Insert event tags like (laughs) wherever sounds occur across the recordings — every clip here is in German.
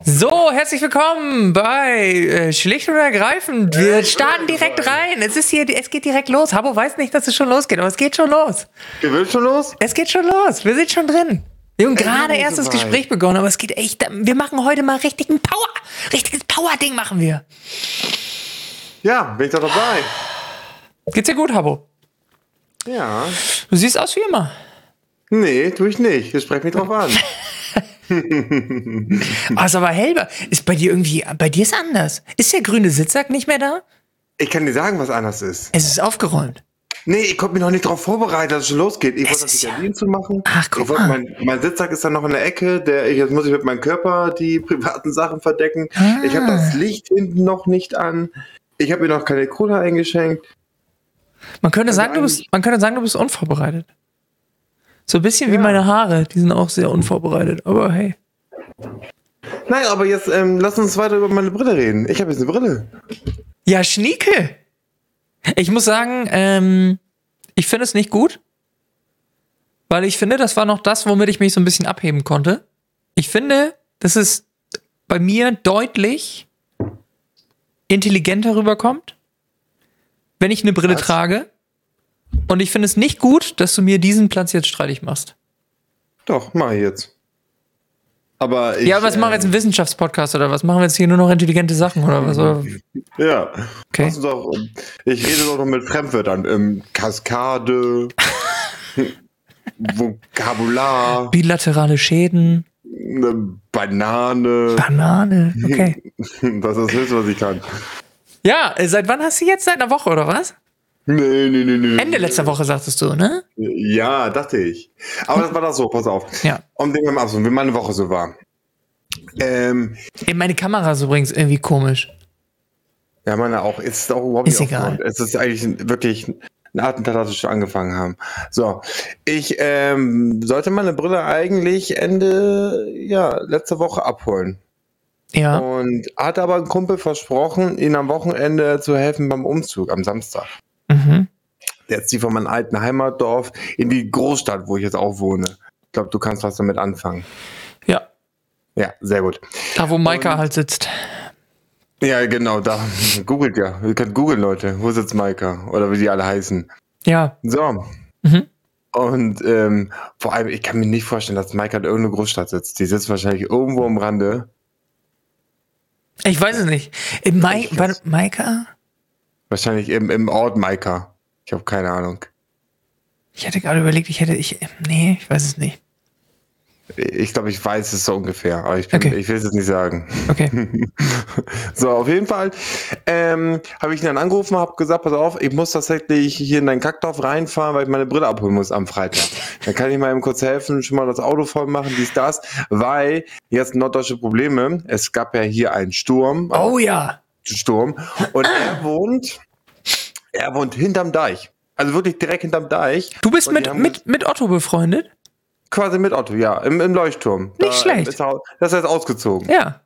So, herzlich willkommen bei äh, Schlicht und Ergreifend. Wir starten direkt rein. Es ist hier, es geht direkt los. Habo weiß nicht, dass es schon losgeht, aber es geht schon los. Ihr will schon los? Es geht schon los. Wir sind schon drin. Wir haben gerade erst das Gespräch begonnen, aber es geht echt. Wir machen heute mal richtig ein Power, richtiges Power-Ding machen wir. Ja, bin ich da dabei. Geht's dir gut, Habo? Ja. Du siehst aus wie immer. Nee, tue ich nicht. Ich spreche mich drauf an. (laughs) Ist aber hellbar. Ist bei dir irgendwie, bei dir ist anders. Ist der grüne Sitzsack nicht mehr da? Ich kann dir sagen, was anders ist. Es ist aufgeräumt. Nee, ich konnte mich noch nicht darauf vorbereiten, dass es schon losgeht. Ich wollte das die ja- zu machen. Ach, guck ich mal. mein, mein Sitzsack ist dann noch in der Ecke. Der, jetzt muss ich mit meinem Körper die (laughs) privaten Sachen verdecken. Ah. Ich habe das Licht hinten noch nicht an. Ich habe mir noch keine Cola eingeschenkt. Man könnte sagen, du bist, man könnte sagen, du bist unvorbereitet. So ein bisschen wie meine Haare, die sind auch sehr unvorbereitet. Aber hey. Nein, aber jetzt ähm, lass uns weiter über meine Brille reden. Ich habe jetzt eine Brille. Ja, Schnieke. Ich muss sagen, ähm, ich finde es nicht gut. Weil ich finde, das war noch das, womit ich mich so ein bisschen abheben konnte. Ich finde, dass es bei mir deutlich intelligenter rüberkommt, wenn ich eine Brille Was? trage. Und ich finde es nicht gut, dass du mir diesen Platz jetzt streitig machst. Doch, mach ich jetzt. Aber ich, ja, was machen wir jetzt ähm, im Wissenschaftspodcast oder was? Machen wir jetzt hier nur noch intelligente Sachen oder was? Oder? (laughs) Ja. Okay. Uns auch, ich rede doch noch mit Fremdwörtern. Ähm, Kaskade, (laughs) Vokabular, Bilaterale Schäden, eine Banane. Banane, okay. (laughs) Das ist das Höchste, was ich kann. Ja, seit wann hast du jetzt? Seit einer Woche oder was? Nee, nee, nee, nee. Ende letzter Woche sagtest du, ne? Ja, dachte ich. Aber das war das so, pass auf. Ja. Um den mal abzuholen, wie meine Woche so war. Ähm, meine Kamera ist übrigens irgendwie komisch. ja, meine auch. Ist auch überhaupt Ist nicht egal. Es ist eigentlich wirklich ein Attentat, das wir schon angefangen haben. So, ich ähm, sollte meine Brille eigentlich Ende, ja, letzte Woche abholen. Ja. Und hatte aber ein Kumpel versprochen, ihnen am Wochenende zu helfen beim Umzug am Samstag. Der zieht von meinem alten Heimatdorf in die Großstadt, wo ich jetzt auch wohne. Ich glaube, du kannst was damit anfangen. Ja. Ja, sehr gut. Da, wo Maika halt sitzt. Ja, genau, da. (laughs) Googelt ja. Ihr könnt googeln, Leute. Wo sitzt Maika? Oder wie die alle heißen. Ja. So. Mhm. Und ähm, vor allem, ich kann mir nicht vorstellen, dass Maika in irgendeiner Großstadt sitzt. Die sitzt wahrscheinlich irgendwo am Rande. Ich weiß es nicht. Im Mai. Maika? Wahrscheinlich im, im Ort Maika. Ich habe keine Ahnung. Ich hatte gerade überlegt, ich hätte, ich, nee, ich weiß es nicht. Ich glaube, ich weiß es so ungefähr, aber ich, bin, Okay. ich will es jetzt nicht sagen. Okay. (laughs) So, auf jeden Fall ähm, habe ich ihn dann angerufen, habe gesagt, pass auf, ich muss tatsächlich hier in dein Kackdorf reinfahren, weil ich meine Brille abholen muss am Freitag. Dann kann ich mal eben kurz helfen, schon mal das Auto voll machen, dies, das, weil jetzt norddeutsche Probleme. Es gab ja hier einen Sturm, Oh ja. Sturm, und er wohnt, er wohnt hinterm Deich. Also wirklich direkt hinterm Deich. Du bist mit, mit, mit Otto befreundet? Quasi mit Otto, ja, im, im Leuchtturm. Nicht schlecht. Ist das jetzt ausgezogen. Ja.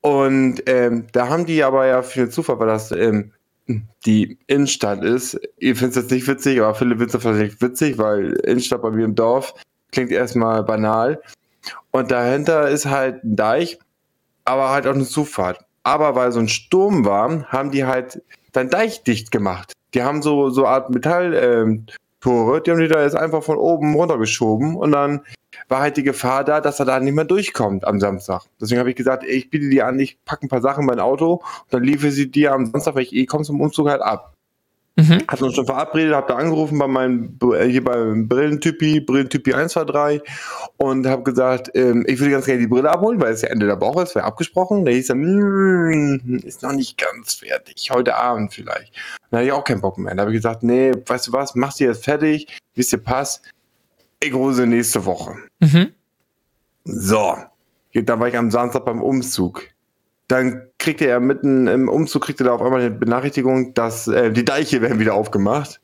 Und ähm, da haben die aber ja viel Zufall, weil das ähm, die Innenstadt ist. Ihr findet es jetzt nicht witzig, aber Philipp findet es wahrscheinlich witzig, weil Innenstadt bei mir im Dorf klingt erstmal banal. Und dahinter ist halt ein Deich, aber halt auch eine Zufahrt. Aber weil so ein Sturm war, haben die halt dann Deich dicht gemacht. Die haben so so Art Metalltore, ähm, die haben die da jetzt einfach von oben runtergeschoben und dann war halt die Gefahr da, dass er da nicht mehr durchkommt am Samstag. Deswegen habe ich gesagt, ey, ich biete dir an, ich packe ein paar Sachen in mein Auto und dann liefere sie dir am Samstag, weil ich eh komme zum Umzug halt ab. Mhm. Hatten uns schon verabredet, hab da angerufen bei meinem, äh, hier beim Brillentypi, Brillentypi 123 und habe gesagt, ähm, ich würde ganz gerne die Brille abholen, weil es ja Ende der Woche ist, wäre abgesprochen. Da hieß dann, "Mm, ist noch nicht ganz fertig, heute Abend vielleicht. Da hatte ich auch keinen Bock mehr. Da habe ich gesagt, nee, weißt du was, mach sie jetzt fertig, wie es dir passt. Ich hole sie nächste Woche. Mhm. So, dann war ich am Samstag beim Umzug. Dann kriegte er mitten im Umzug, kriegte er auf einmal eine Benachrichtigung, dass äh, die Deiche werden wieder aufgemacht.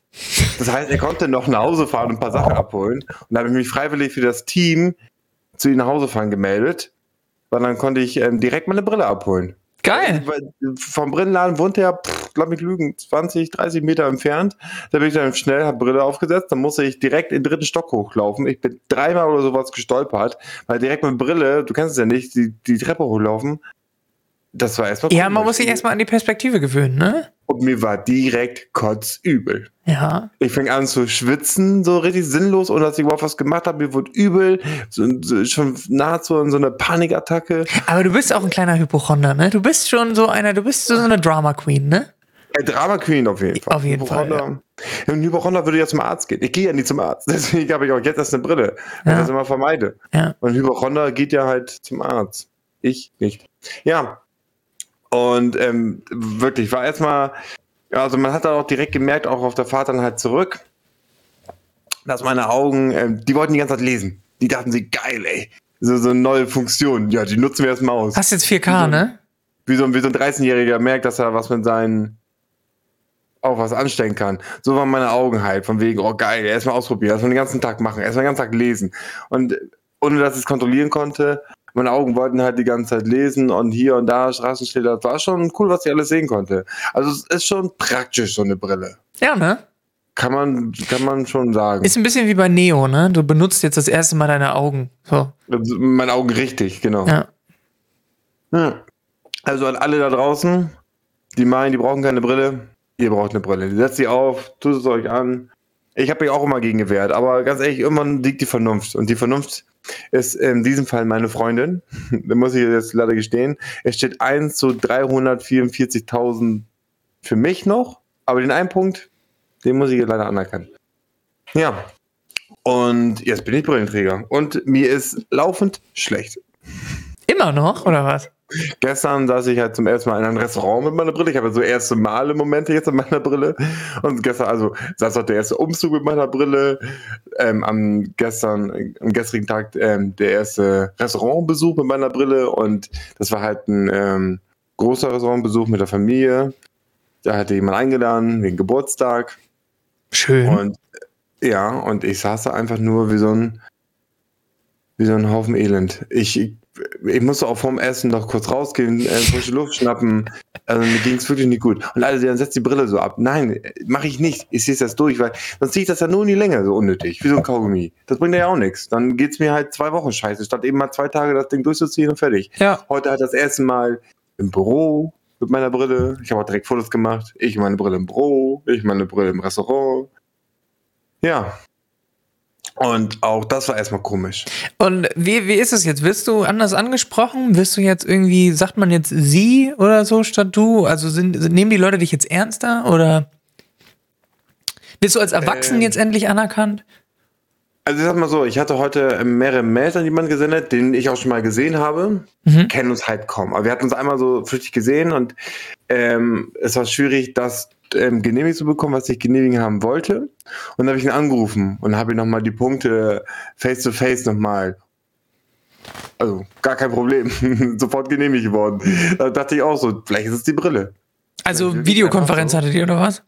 Das heißt, er konnte noch nach Hause fahren und ein paar Sachen abholen. Und da habe ich mich freiwillig für das Team zu ihm nach Hause fahren gemeldet. Weil dann konnte ich ähm, direkt meine Brille abholen. Geil. Vom Brillenladen wohnt er, lass mich lügen, 20, 30 Meter entfernt. Da bin ich dann schnell, habe Brille aufgesetzt, dann musste ich direkt in den dritten Stock hochlaufen. Ich bin dreimal oder sowas gestolpert, weil direkt mit Brille, du kennst es ja nicht, die, die Treppe hochlaufen. Das war erstmal Ja, man muss sich erstmal an die Perspektive gewöhnen, ne? Und mir war direkt kotzübel. Ja. Ich fing an zu schwitzen, so richtig sinnlos, ohne dass ich überhaupt was gemacht habe. Mir wurde übel, so, so, schon nahezu in so eine Panikattacke. Aber du bist auch ein kleiner Hypochonder, ne? Du bist schon so einer, du bist so eine Drama Queen, ne? Ein Drama Queen auf jeden Fall. Auf jeden Fall, Hypochonder. Ein Hypochonder würde ja zum Arzt gehen. Ich gehe ja nie zum Arzt. (laughs) Deswegen habe ich auch jetzt erst eine Brille, weil Ja. ich das immer vermeide. Ja. Und ein Hypochonder geht ja halt zum Arzt. Ich nicht. Ja. Und ähm, wirklich, war erstmal, also man hat dann auch direkt gemerkt, auch auf der Fahrt dann halt zurück, dass meine Augen, ähm, die wollten die ganze Zeit lesen. Die dachten sie, geil, ey. So, so eine neue Funktion. Ja, die nutzen wir erstmal aus. Hast jetzt 4K, ne? Wie so, ein- wie so ein 13-Jähriger merkt, dass er was mit seinen auch was anstellen kann. So waren meine Augen halt, von wegen, oh geil, erstmal ausprobieren, erstmal den ganzen Tag machen, erstmal den ganzen Tag lesen. Und ohne dass ich es kontrollieren konnte, meine Augen wollten halt die ganze Zeit lesen und hier und da Straßenschilder. Das war schon cool, was ich alles sehen konnte. Also es ist schon praktisch, so eine Brille. Ja, ne? Kann man, kann man schon sagen. Ist ein bisschen wie bei Neo, ne? Du benutzt jetzt das erste Mal deine Augen. So. Also, meine Augen richtig, genau. Ja. Hm. Also an alle da draußen, die meinen, die brauchen keine Brille, ihr braucht eine Brille. Setzt sie auf, tut es euch an. Ich habe mich auch immer gegen gewehrt, aber ganz ehrlich, irgendwann liegt die Vernunft. Und die Vernunft ist in diesem Fall meine Freundin. (laughs) da muss ich jetzt leider gestehen. Es steht 1 zu 344.000 für mich noch, aber den einen Punkt, den muss ich leider anerkennen. Ja. Und jetzt bin ich Brillenträger. Und mir ist laufend schlecht. Immer noch, oder was? Gestern saß ich halt zum ersten Mal in einem Restaurant mit meiner Brille. Ich habe so erste Male Momente jetzt mit meiner Brille. Und gestern, also saß auch der erste Umzug mit meiner Brille. Ähm, am gestern, am gestrigen Tag ähm, der erste Restaurantbesuch mit meiner Brille. Und das war halt ein ähm, großer Restaurantbesuch mit der Familie. Da hatte jemand eingeladen wegen Geburtstag. Schön. Und ja, und ich saß da einfach nur wie so ein, wie so ein Haufen Elend. Ich, ich, musste auch vorm Essen noch kurz rausgehen, äh, frische Luft schnappen. Also mir ging es wirklich nicht gut. Und alle, dann setzt die Brille so ab. Nein, mache ich nicht. Ich ziehe das durch, weil sonst ziehe ich das ja nur in die Länge, so unnötig, wie so ein Kaugummi. Das bringt ja auch nichts. Dann geht's mir halt zwei Wochen scheiße, statt eben mal zwei Tage das Ding durchzuziehen und fertig. Ja. Heute halt das erste Mal im Büro mit meiner Brille. Ich habe auch direkt Fotos gemacht. Ich meine Brille im Büro, ich meine Brille im Restaurant. Ja. Und auch das war erstmal komisch. Und wie, wie ist es jetzt? Wirst du anders angesprochen? Wirst du jetzt irgendwie, sagt man jetzt sie oder so statt du? Also sind, sind, nehmen die Leute dich jetzt ernster oder wirst du als Erwachsen Ähm. jetzt endlich anerkannt? Also ich sag mal so, ich hatte heute mehrere Mails an jemanden gesendet, den ich auch schon mal gesehen habe. Mhm. Kennen uns halt kaum. Aber wir hatten uns einmal so flüchtig gesehen und ähm, es war schwierig, das ähm, genehmigt zu bekommen, was ich genehmigen haben wollte. Und dann habe ich ihn angerufen und habe ihm nochmal die Punkte face to face nochmal. Also gar kein Problem. (laughs) Sofort genehmigt worden. Da dachte ich auch so, vielleicht ist es die Brille. Also Videokonferenz hattet ihr oder was?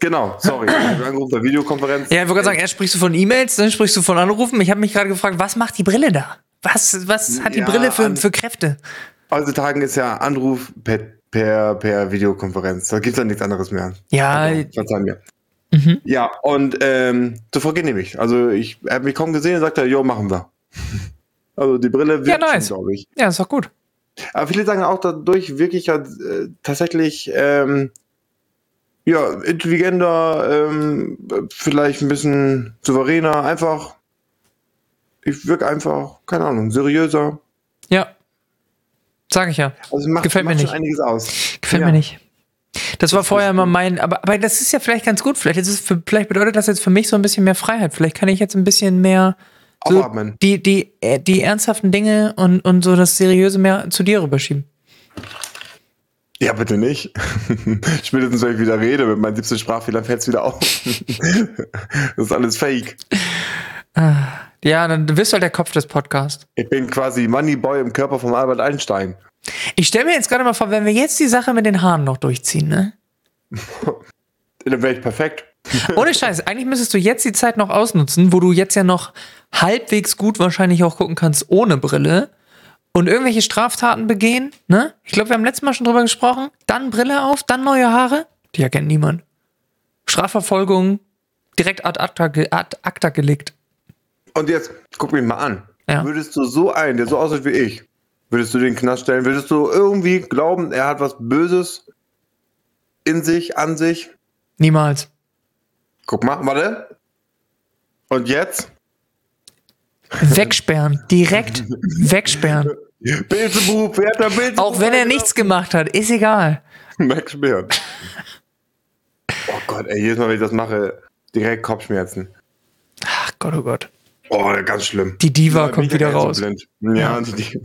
Genau, sorry. (clears throat) Ich habe angerufen bei Videokonferenz. Ja, ich wollte gerade sagen, erst sprichst du von E-Mails, dann sprichst du von Anrufen. Ich habe mich gerade gefragt, was macht die Brille da? Was, was hat die Ja, Brille für, für Kräfte? Heutzutage ist ja Anruf per, per, per Videokonferenz. Da gibt es ja nichts anderes mehr. Ja, Also, verzeih mir. Mhm. Ja, und ähm, sofort genehmigt. Also ich hat mich kaum gesehen und sagte, jo, machen wir. (laughs) Also die Brille Ja, wirkt nice. glaube ich. ja, ist doch gut. Aber viele sagen auch dadurch wirklich ja, äh, tatsächlich ähm, ja, intelligenter, ähm, vielleicht ein bisschen souveräner, einfach. Ich wirke einfach, keine Ahnung, seriöser. Ja. Sag ich ja. Also macht, Gefällt mir macht nicht. schon einiges aus. Gefällt Ja. mir nicht. Das war vorher immer mein, aber, aber das ist ja vielleicht ganz gut. Vielleicht, ist für, vielleicht bedeutet das jetzt für mich so ein bisschen mehr Freiheit. Vielleicht kann ich jetzt ein bisschen mehr so Aufatmen. die, die, äh, die ernsthaften Dinge und, und so das Seriöse mehr zu dir rüberschieben. Ja, bitte nicht. (laughs) Spätestens, wenn ich wieder rede mit meinen 17 Sprachfehlern, fällt es wieder auf. (laughs) das ist alles fake. Ja, dann wirst du halt der Kopf des Podcasts. Ich bin quasi Moneyboy im Körper von Albert Einstein. Ich stelle mir jetzt gerade mal vor, wenn wir jetzt die Sache mit den Haaren noch durchziehen, ne? Dann wäre ich perfekt. (laughs) Ohne Scheiß, eigentlich müsstest du jetzt die Zeit noch ausnutzen, wo du jetzt ja noch halbwegs gut wahrscheinlich auch gucken kannst ohne Brille und irgendwelche Straftaten begehen, ne? Ich glaube, wir haben letztes Mal schon drüber gesprochen. Dann Brille auf, dann neue Haare. Die erkennt niemand. Strafverfolgung direkt ad acta, ad acta gelegt. Und jetzt guck mich mal an. Ja. Würdest du so einen, der so aussieht wie ich, würdest du den Knast stellen? Würdest du irgendwie glauben, er hat was Böses in sich, an sich? Niemals. Guck mal, warte. Und jetzt? Wegsperren. Direkt wegsperren. Beelzebub, wer hat da Beelzebub? Auch wenn er nichts gemacht hat, ist egal. Wegsperren. Oh Gott, ey, jedes Mal, wenn ich das mache, direkt Kopfschmerzen. Ach Gott, oh Gott. Oh, ganz schlimm. Die Diva Ja, kommt wieder ja raus. so blind. Ja, die Diva.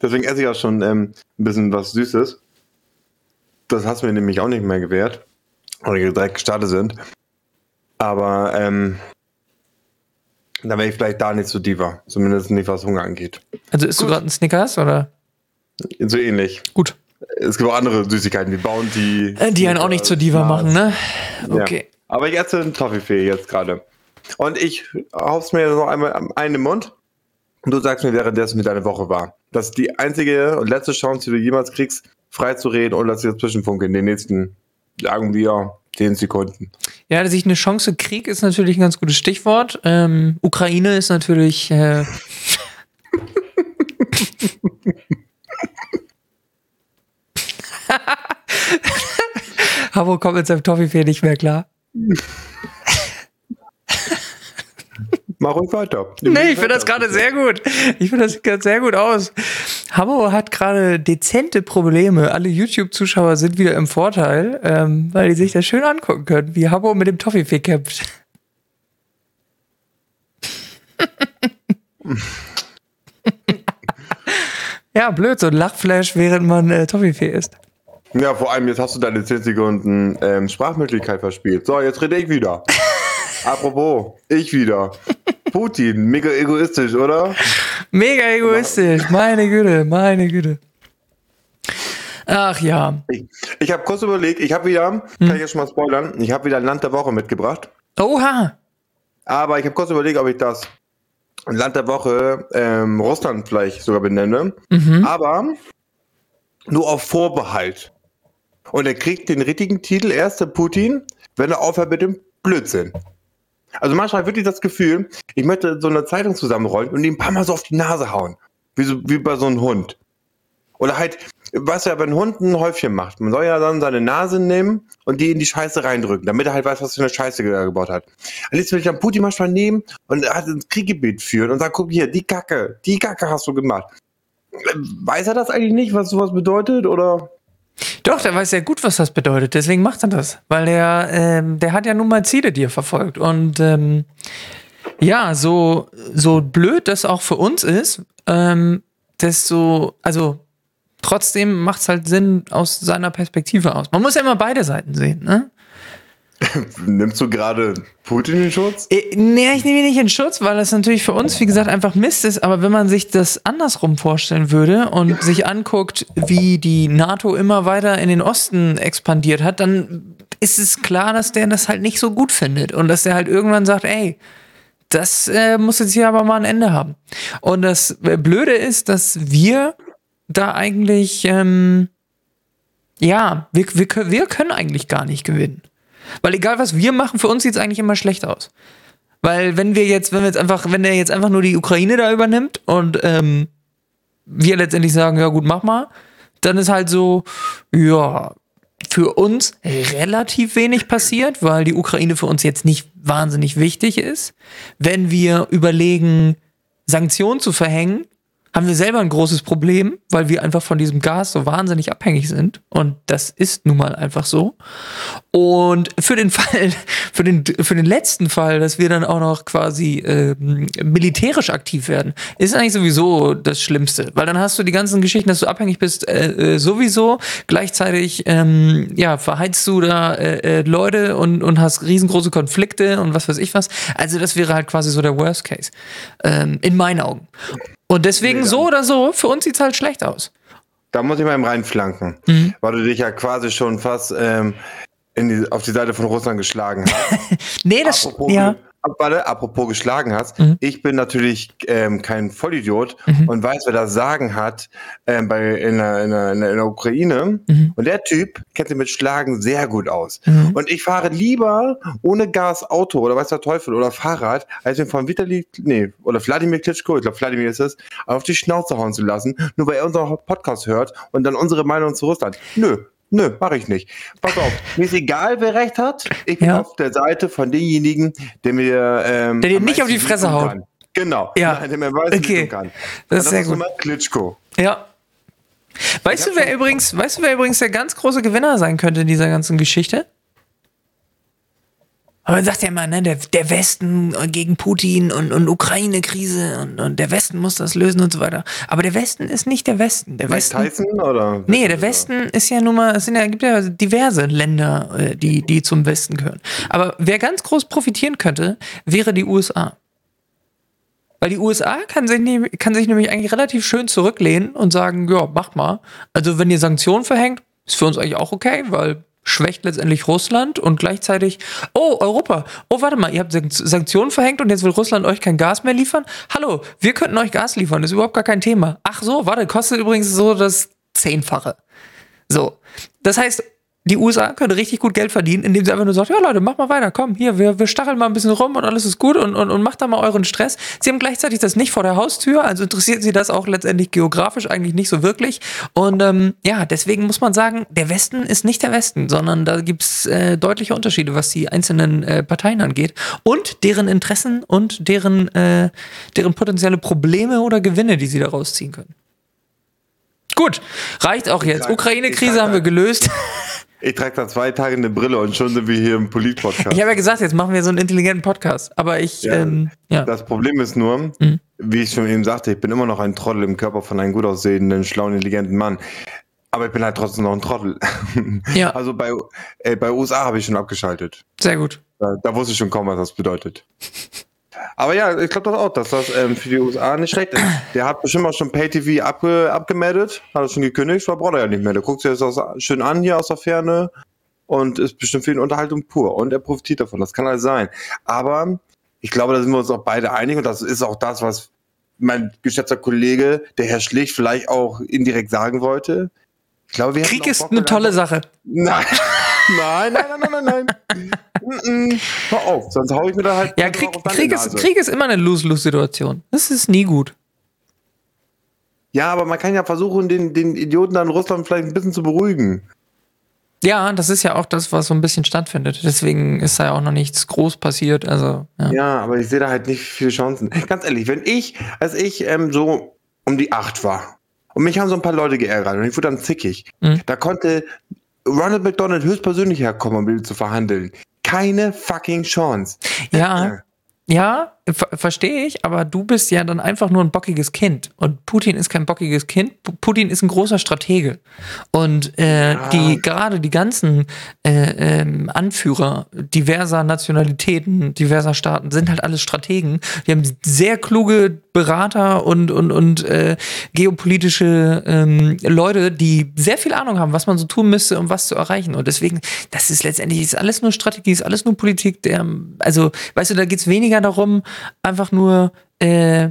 Deswegen esse ich auch schon ähm, ein bisschen was Süßes. Das hast du mir nämlich auch nicht mehr gewährt. Oder die direkt gestartet sind. Aber ähm, da wäre ich vielleicht da nicht so Diva. Zumindest nicht, was Hunger angeht. Also isst du gerade einen Snickers oder? So ähnlich. Gut. Es gibt auch andere Süßigkeiten wie Bounty. Äh, Die einen auch nicht zur Diva machen, ne? Ja. Okay. Aber ich esse einen Toffifee jetzt gerade. Und ich hauf's mir noch einmal einen im Mund. Und du sagst mir währenddessen, wie deine Woche war. Das ist die einzige und letzte Chance, die du jemals kriegst, frei zu reden und dass ich dazwischen funke in den nächsten, sagen wir, 10 Sekunden. Ja, dass ich eine Chance krieg, ist natürlich ein ganz gutes Stichwort. Ähm, Ukraine ist natürlich. Äh, (laughs) Habo kommt mit seinem Toffifee nicht mehr klar. (laughs) Mach ruhig weiter. Nee, ich finde das gerade sehr gut. Ich finde das gerade sehr gut aus. Habo hat gerade dezente Probleme. Alle YouTube-Zuschauer sind wieder im Vorteil, ähm, weil die sich das schön angucken können, wie Habo mit dem Toffifee kämpft. ja, blöd, so ein Lachflash, während man äh, Toffifee isst. Ja, vor allem jetzt hast du deine 10 Sekunden ähm, Sprachmöglichkeit verspielt. So, jetzt rede ich wieder. (laughs) Apropos, ich wieder. Putin, mega egoistisch, oder? Mega egoistisch, meine Güte, meine Güte. Ach ja. Ich, ich habe kurz überlegt, ich habe wieder, kann ich jetzt schon mal spoilern, ich habe wieder ein Land der Woche mitgebracht. Oha. Aber ich habe kurz überlegt, ob ich das Land der Woche ähm, Russland vielleicht sogar benenne. Aber nur auf Vorbehalt. Und er kriegt den richtigen Titel erst, der Putin, wenn er aufhört mit dem Blödsinn. Also manchmal habe ich wirklich das Gefühl, ich möchte so eine Zeitung zusammenrollen und ihm ein paar Mal so auf die Nase hauen. Wie, so, wie bei so einem Hund. Oder halt, was ja bei einem Hund ein Häufchen macht. Man soll ja dann seine Nase nehmen und die in die Scheiße reindrücken, damit er halt weiß, was für eine Scheiße er gebaut hat. Und jetzt will ich dann Putin manchmal nehmen und hat ins Krieggebiet führen und sagen, guck hier, die Kacke, die Kacke hast du gemacht. Weiß er das eigentlich nicht, was sowas bedeutet? Oder? Doch, der weiß sehr gut, was das bedeutet. Deswegen macht er das. Weil der, ähm, der hat ja nun mal Ziele, die er verfolgt. Und ähm, ja, so, so blöd das auch für uns ist, ähm, desto, also trotzdem macht es halt Sinn aus seiner Perspektive aus. Man muss ja immer beide Seiten sehen, ne? (laughs) Nimmst du gerade Putin in Schutz? Äh, Nee, ich nehme ihn nicht in Schutz, weil das natürlich für uns, wie gesagt, einfach Mist ist. Aber wenn man sich das andersrum vorstellen würde und sich anguckt, wie die NATO immer weiter in den Osten expandiert hat, dann ist es klar, dass der das halt nicht so gut findet und dass der halt irgendwann sagt, ey, das äh, muss jetzt hier aber mal ein Ende haben. Und das äh, Blöde ist, dass wir da eigentlich, ähm, ja, wir, wir, wir können eigentlich gar nicht gewinnen. Weil egal was wir machen, für uns sieht es eigentlich immer schlecht aus. Weil wenn wir jetzt, wenn wir jetzt einfach, wenn der jetzt einfach nur die Ukraine da übernimmt und ähm, wir letztendlich sagen, ja gut, mach mal, dann ist halt so, ja, für uns relativ wenig passiert, weil die Ukraine für uns jetzt nicht wahnsinnig wichtig ist. Wenn wir überlegen, Sanktionen zu verhängen, haben wir selber ein großes Problem, weil wir einfach von diesem Gas so wahnsinnig abhängig sind. Und das ist nun mal einfach so. Und für den (laughs) Fall, für den, für den letzten Fall, dass wir dann auch noch quasi ähm, militärisch aktiv werden, ist eigentlich sowieso das Schlimmste. Weil dann hast du die ganzen Geschichten, dass du abhängig bist, äh, äh, sowieso. Gleichzeitig, ähm, ja, verheizt du da äh, äh, Leute und, und hast riesengroße Konflikte und was weiß ich was. Also das wäre halt quasi so der Worst Case. Ähm, in meinen Augen. Und deswegen Nee, so oder so, für uns sieht's halt schlecht aus. Da muss ich mal eben reinflanken, Mhm. weil du dich ja quasi schon fast ähm, die, auf die Seite von Russland geschlagen hast. (laughs) Nee, das, apropos, ja. Warte, apropos geschlagen hast, Mhm. ich bin natürlich ähm, kein Vollidiot Mhm. und weiß, wer das Sagen hat ähm, bei, in, der, in, der, in der in der Ukraine. Mhm. Und der Typ kennt sich mit Schlagen sehr gut aus. Mhm. Und ich fahre lieber ohne Gas Auto oder weiß der Teufel oder Fahrrad, als mir von Vitali, nee, oder Wladimir Klitschko, ich glaube Wladimir ist es, auf die Schnauze hauen zu lassen, nur weil er unseren Podcast hört und dann unsere Meinung zu Russland. Nö. Nö, mache ich nicht. Pass auf, mir ist egal, wer recht hat. Ich bin Ja. auf der Seite von denjenigen, der mir ähm, Der dir nicht auf die Fresse haut. kann. Genau. Ja. Nein, (laughs) der mir meisten Okay. kann. Das ist sehr nun gut. Klitschko. Ja. Weißt Ich du, wer übrigens, weißt du, wer übrigens der ganz große Gewinner sein könnte in dieser ganzen Geschichte? Aber man sagt ja immer, ne, der, der Westen gegen Putin und, und Ukraine-Krise und, und der Westen muss das lösen und so weiter. Aber der Westen ist nicht der Westen. Der Mike Westen. Tyson oder? Nee, der Westen ist ja nun mal, es sind ja, gibt ja diverse Länder, äh, die, die zum Westen gehören. Aber wer ganz groß profitieren könnte, wäre die USA. Weil die USA kann sich, kann sich nämlich eigentlich relativ schön zurücklehnen und sagen, ja, macht mal. Also wenn ihr Sanktionen verhängt, ist für uns eigentlich auch okay, weil schwächt letztendlich Russland und gleichzeitig, oh, Europa, oh, warte mal, ihr habt Sank- Sanktionen verhängt und jetzt will Russland euch kein Gas mehr liefern? Hallo, wir könnten euch Gas liefern, ist überhaupt gar kein Thema. Ach so, warte, kostet übrigens so das Zehnfache. So. Das heißt, die USA könnte richtig gut Geld verdienen, indem sie einfach nur sagt, ja Leute, mach mal weiter, komm, hier, wir, wir stacheln mal ein bisschen rum und alles ist gut und, und, und macht da mal euren Stress. Sie haben gleichzeitig das nicht vor der Haustür, also interessiert sie das auch letztendlich geografisch eigentlich nicht so wirklich. Und ähm, ja, deswegen muss man sagen, der Westen ist nicht der Westen, sondern da gibt's äh, deutliche Unterschiede, was die einzelnen äh, Parteien angeht und deren Interessen und deren, äh, deren potenzielle Probleme oder Gewinne, die sie daraus ziehen können. Gut, reicht auch jetzt. Ukraine-Krise haben wir gelöst. Ich trage da zwei Tage eine Brille und schon sind wir hier im Polit-Podcast. Ich habe ja gesagt, jetzt machen wir so einen intelligenten Podcast. Aber ich, Ja. ähm, ja. Das Problem ist nur, Mhm. wie ich schon eben sagte, ich bin immer noch ein Trottel im Körper von einem gut aussehenden, schlauen, intelligenten Mann. Aber ich bin halt trotzdem noch ein Trottel. Ja. (laughs) Also bei, äh, bei USA habe ich schon abgeschaltet. Sehr gut. Da, da wusste ich schon kaum, was das bedeutet. (laughs) Aber ja, ich glaube das auch, dass das ähm, für die USA nicht schlecht ist. Der hat bestimmt auch schon Pay-TV abge, abgemeldet, hat er schon gekündigt, weil braucht er ja nicht mehr. Der guckt sich das aus, schön an hier aus der Ferne und ist bestimmt für ihn Unterhaltung pur. Und er profitiert davon, das kann alles sein. Aber ich glaube, da sind wir uns auch beide einig und das ist auch das, was mein geschätzter Kollege, der Herr Schlicht, vielleicht auch indirekt sagen wollte. Ich glaube, wir Krieg ist eine tolle Sache. Nein. Nein, nein, nein, nein, nein, nein. Mm, mm. Hör auf, sonst hau ich mir da halt. Ja, Krieg, Krieg, ist. Krieg ist immer eine Lose-Lose-Situation. Das ist nie gut. Ja, aber man kann ja versuchen, den, den Idioten da in Russland vielleicht ein bisschen zu beruhigen. Ja, das ist ja auch das, was so ein bisschen stattfindet. Deswegen ist da ja auch noch nichts groß passiert. Also, ja. Ja, aber ich sehe da halt nicht viele Chancen. Ganz ehrlich, wenn ich, als ich ähm, so um die acht war und mich haben so ein paar Leute geärgert und ich wurde dann zickig, Mhm. da konnte Ronald McDonald höchstpersönlich herkommen, um mit ihm zu verhandeln. Keine fucking Chance. Ja, ja, ver verstehe ich, aber du bist ja dann einfach nur ein bockiges Kind. Und Putin ist kein bockiges Kind. Putin ist ein großer Stratege. Und äh, Ja. die gerade die ganzen äh, ähm, Anführer diverser Nationalitäten, diverser Staaten sind halt alles Strategen. Die haben sehr kluge Berater und, und, und äh, geopolitische ähm, Leute, die sehr viel Ahnung haben, was man so tun müsste, um was zu erreichen. Und deswegen, das ist letztendlich ist alles nur Strategie, ist alles nur Politik. Der, also, weißt du, da geht's weniger darum, einfach nur äh,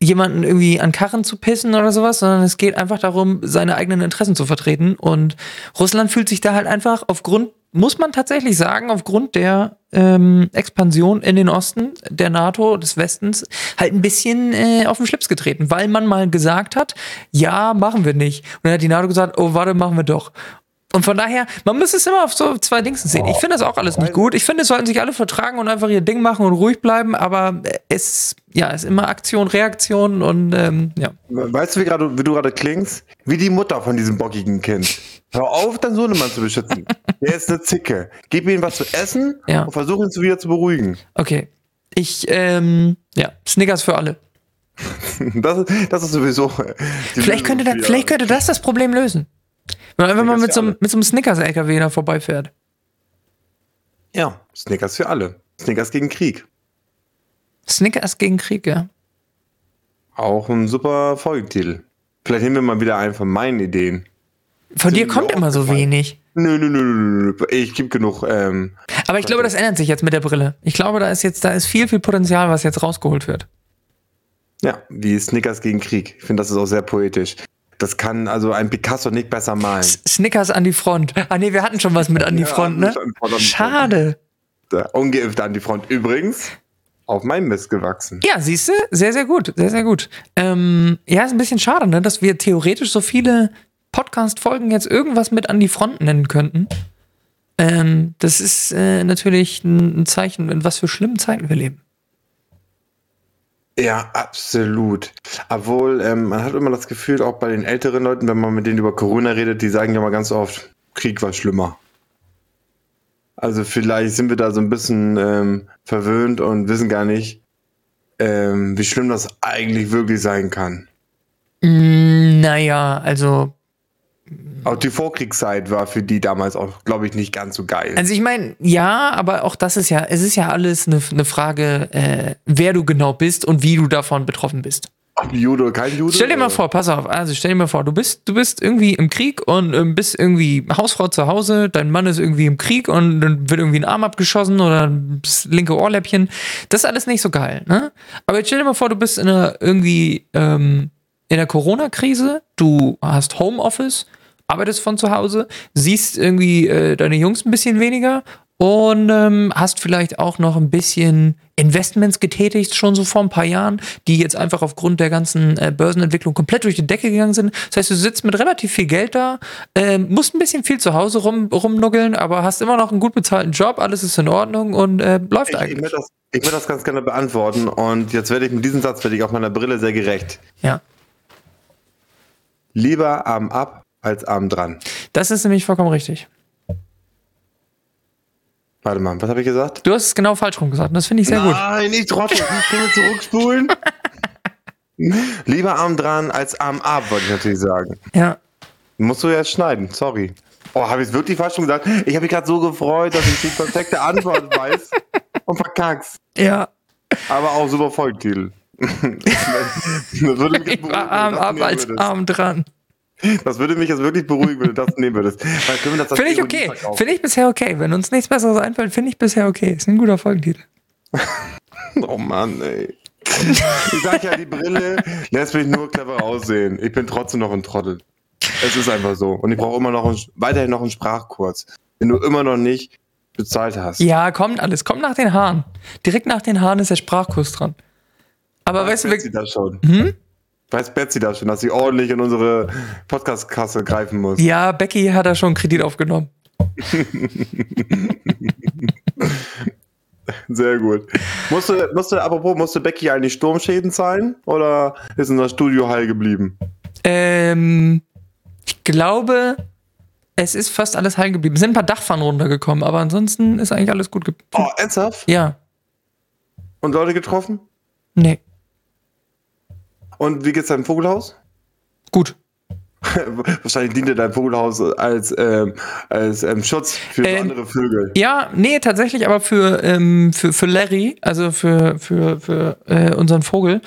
jemanden irgendwie an Karren zu pissen oder sowas, sondern es geht einfach darum, seine eigenen Interessen zu vertreten. Und Russland fühlt sich da halt einfach aufgrund, muss man tatsächlich sagen, aufgrund der ähm, Expansion in den Osten, der NATO, des Westens, halt ein bisschen äh, auf den Schlips getreten, weil man mal gesagt hat, ja, machen wir nicht. Und dann hat die NATO gesagt, oh, warte, machen wir doch. Und von daher, man muss es immer auf so zwei Dings sehen. Ich finde das auch alles nicht gut. Ich finde, es sollten sich alle vertragen und einfach ihr Ding machen und ruhig bleiben, aber es ja, ist immer Aktion, Reaktion und ähm, ja. Weißt du, wie, gerade, wie du gerade klingst? Wie die Mutter von diesem bockigen Kind. Hör auf, deinen Sohnemann zu beschützen. (laughs) Der ist eine Zicke. Gib ihm was zu essen Ja. und versuch ihn zu wieder zu beruhigen. Okay. Ich, ähm, ja, Snickers für alle. (laughs) Das, ist- das ist sowieso. Vielleicht könnte, da, vielleicht könnte das das Problem lösen. Wenn man einfach mal Snickers mit so, einem- mit so einem Snickers-LKW da vorbeifährt. Ja, Snickers für alle. Snickers gegen Krieg. Snickers gegen Krieg, ja. Auch ein super Folgetitel. Vielleicht nehmen wir mal wieder einen von meinen Ideen. Von Sind dir kommt immer so wenig. Nö, nö, nö, nö, nö. Ich gebe genug. Ähm, Aber ich glaube, das ändert sich jetzt mit der Brille. Ich glaube, da ist jetzt, da ist viel, viel Potenzial, was jetzt rausgeholt wird. Ja, wie Snickers gegen Krieg. Ich finde, das ist auch sehr poetisch. Das kann also ein Picasso nicht besser malen. Snickers an die Front. Ah nee, wir hatten schon was mit an die Ja, Front, ne? Front. Schade. Der Ungeimpfte an die Front. Übrigens, auf meinem Mist gewachsen. Ja, siehst du? Sehr, sehr gut. Sehr, sehr gut. Ähm, ja, ist ein bisschen schade, ne? dass wir theoretisch so viele Podcast-Folgen jetzt irgendwas mit an die Front nennen könnten. Ähm, das ist äh, natürlich ein Zeichen, in was für schlimmen Zeiten wir leben. Ja, absolut. Obwohl, ähm, man hat immer das Gefühl, auch bei den älteren Leuten, wenn man mit denen über Corona redet, die sagen ja mal ganz oft, Krieg war schlimmer. Also vielleicht sind wir da so ein bisschen ähm, verwöhnt und wissen gar nicht, ähm, wie schlimm das eigentlich wirklich sein kann. Mm, naja, also Auch die Vorkriegszeit war für die damals auch, glaube ich, nicht ganz so geil. Also ich meine, ja, aber auch das ist ja, es ist ja alles eine, eine Frage, äh, wer du genau bist und wie du davon betroffen bist. Ob Jude oder kein Jude? Stell dir mal vor, pass auf, also stell dir mal vor, du bist, du bist irgendwie im Krieg und ähm, bist irgendwie Hausfrau zu Hause, dein Mann ist irgendwie im Krieg und dann wird irgendwie ein Arm abgeschossen oder das linke Ohrläppchen. Das ist alles nicht so geil, ne? Aber jetzt stell dir mal vor, du bist in einer irgendwie ähm, in der Corona-Krise, du hast Homeoffice, arbeitest von zu Hause, siehst irgendwie äh, deine Jungs ein bisschen weniger und ähm, hast vielleicht auch noch ein bisschen Investments getätigt, schon so vor ein paar Jahren, die jetzt einfach aufgrund der ganzen äh, Börsenentwicklung komplett durch die Decke gegangen sind. Das heißt, du sitzt mit relativ viel Geld da, ähm, musst ein bisschen viel zu Hause rum, rumnuggeln, aber hast immer noch einen gut bezahlten Job, alles ist in Ordnung und äh, läuft Ich, ich eigentlich. würde das, ich würd das ganz gerne beantworten und jetzt werde ich mit diesem Satz werde ich auf meiner Brille sehr gerecht. Ja. Lieber Arm ab als Arm dran. Das ist nämlich vollkommen richtig. Warte mal, was habe ich gesagt? Du hast es genau falsch rum gesagt. und Das finde ich sehr gut. Nein, ich trottel. Können wir zurückspulen? (laughs) Lieber Arm dran als Arm ab, wollte ich natürlich sagen. Ja. Musst du jetzt schneiden, sorry. Oh, habe ich es wirklich falsch schon gesagt? Ich habe mich gerade so gefreut, dass ich die perfekte Antwort (laughs) weiß und verkackst. Ja. Aber auch super Folgtitel. (laughs) das würde mich jetzt Ich war Arm ab als. Arm dran. Das würde mich jetzt wirklich beruhigen, wenn du das nehmen würdest. Finde ich okay. Finde ich bisher okay. Wenn uns nichts Besseres einfällt, finde ich bisher okay. Ist ein guter Folgentitel. (laughs) Oh Mann, ey. Ich sag ja, die Brille lässt mich nur clever aussehen. Ich bin trotzdem noch ein Trottel. Es ist einfach so. Und ich brauche immer noch einen, weiterhin noch einen Sprachkurs, den du immer noch nicht bezahlt hast. Ja, kommt alles. Kommt nach den Haaren. Direkt nach den Haaren ist der Sprachkurs dran. Aber Weiß weißt du, wir, das schon? Hm? Weiß Betsy das schon, dass sie ordentlich in unsere Podcast-Kasse greifen muss? ja, Becky hat da schon Kredit aufgenommen. (laughs) Sehr gut. Musste, musste, apropos, musste Becky eigentlich Sturmschäden zahlen? Oder ist unser Studio heil geblieben? Ähm, ich glaube, es ist fast alles heil geblieben. Es sind ein paar Dachpfannen runtergekommen, aber ansonsten ist eigentlich alles gut geblieben. Oh, ernsthaft? Ja, Und Leute getroffen? nee, Und wie geht's deinem Vogelhaus? gut. (laughs) Wahrscheinlich diente dein Vogelhaus als, ähm, als ähm, Schutz für Ähm, andere Vögel. Ja, nee, tatsächlich, aber für, ähm, für, für Larry, also für, für, für äh, unseren Vogel,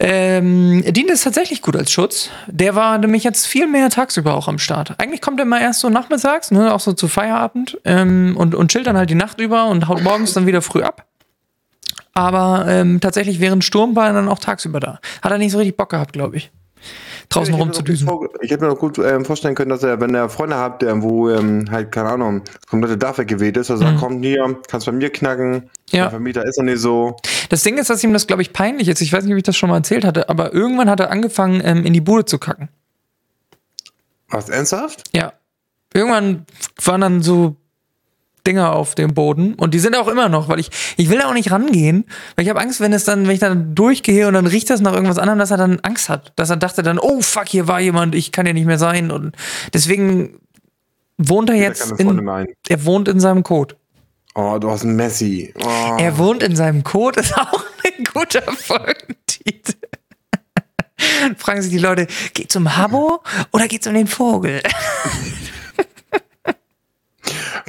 ähm, dient es tatsächlich gut als Schutz. Der war nämlich jetzt viel mehr tagsüber auch am Start. Eigentlich kommt er mal erst so nachmittags, ne, auch so zu Feierabend ähm, und, und chillt dann halt die Nacht über und haut morgens dann wieder früh ab. Aber ähm, tatsächlich während Sturm war er dann auch tagsüber da. Hat er nicht so richtig Bock gehabt, glaube ich. Draußen mir rumzudüsen. Ich hätte mir noch gut ähm, vorstellen können, dass er, wenn er Freunde hat, der, wo ähm, halt, keine Ahnung, das komplette Dach weggeweht ist, dass er sagt, komm hier, kannst bei mir knacken. Mhm. Ja. Der Vermieter ist er nicht so. Das Ding ist, dass ihm das, glaube ich, peinlich ist. Ich weiß nicht, ob ich das schon mal erzählt hatte, aber irgendwann hat er angefangen, ähm, in die Bude zu kacken. Was, ernsthaft? Ja. Irgendwann waren dann so Dinger auf dem Boden und die sind auch immer noch, weil ich ich will da auch nicht rangehen, weil ich habe Angst, wenn es dann wenn ich dann durchgehe und dann riecht das nach irgendwas anderem, dass er dann Angst hat, dass er dachte dann, oh fuck, hier war jemand, ich kann ja nicht mehr sein und deswegen wohnt er jetzt in ein. er wohnt in seinem Code. Oh, du hast einen Messi. Oh. Er wohnt in seinem Code (laughs) ist auch ein guter Folgentitel. (laughs) Fragen sich die Leute, geht's um Habbo oder geht's um den Vogel? (laughs)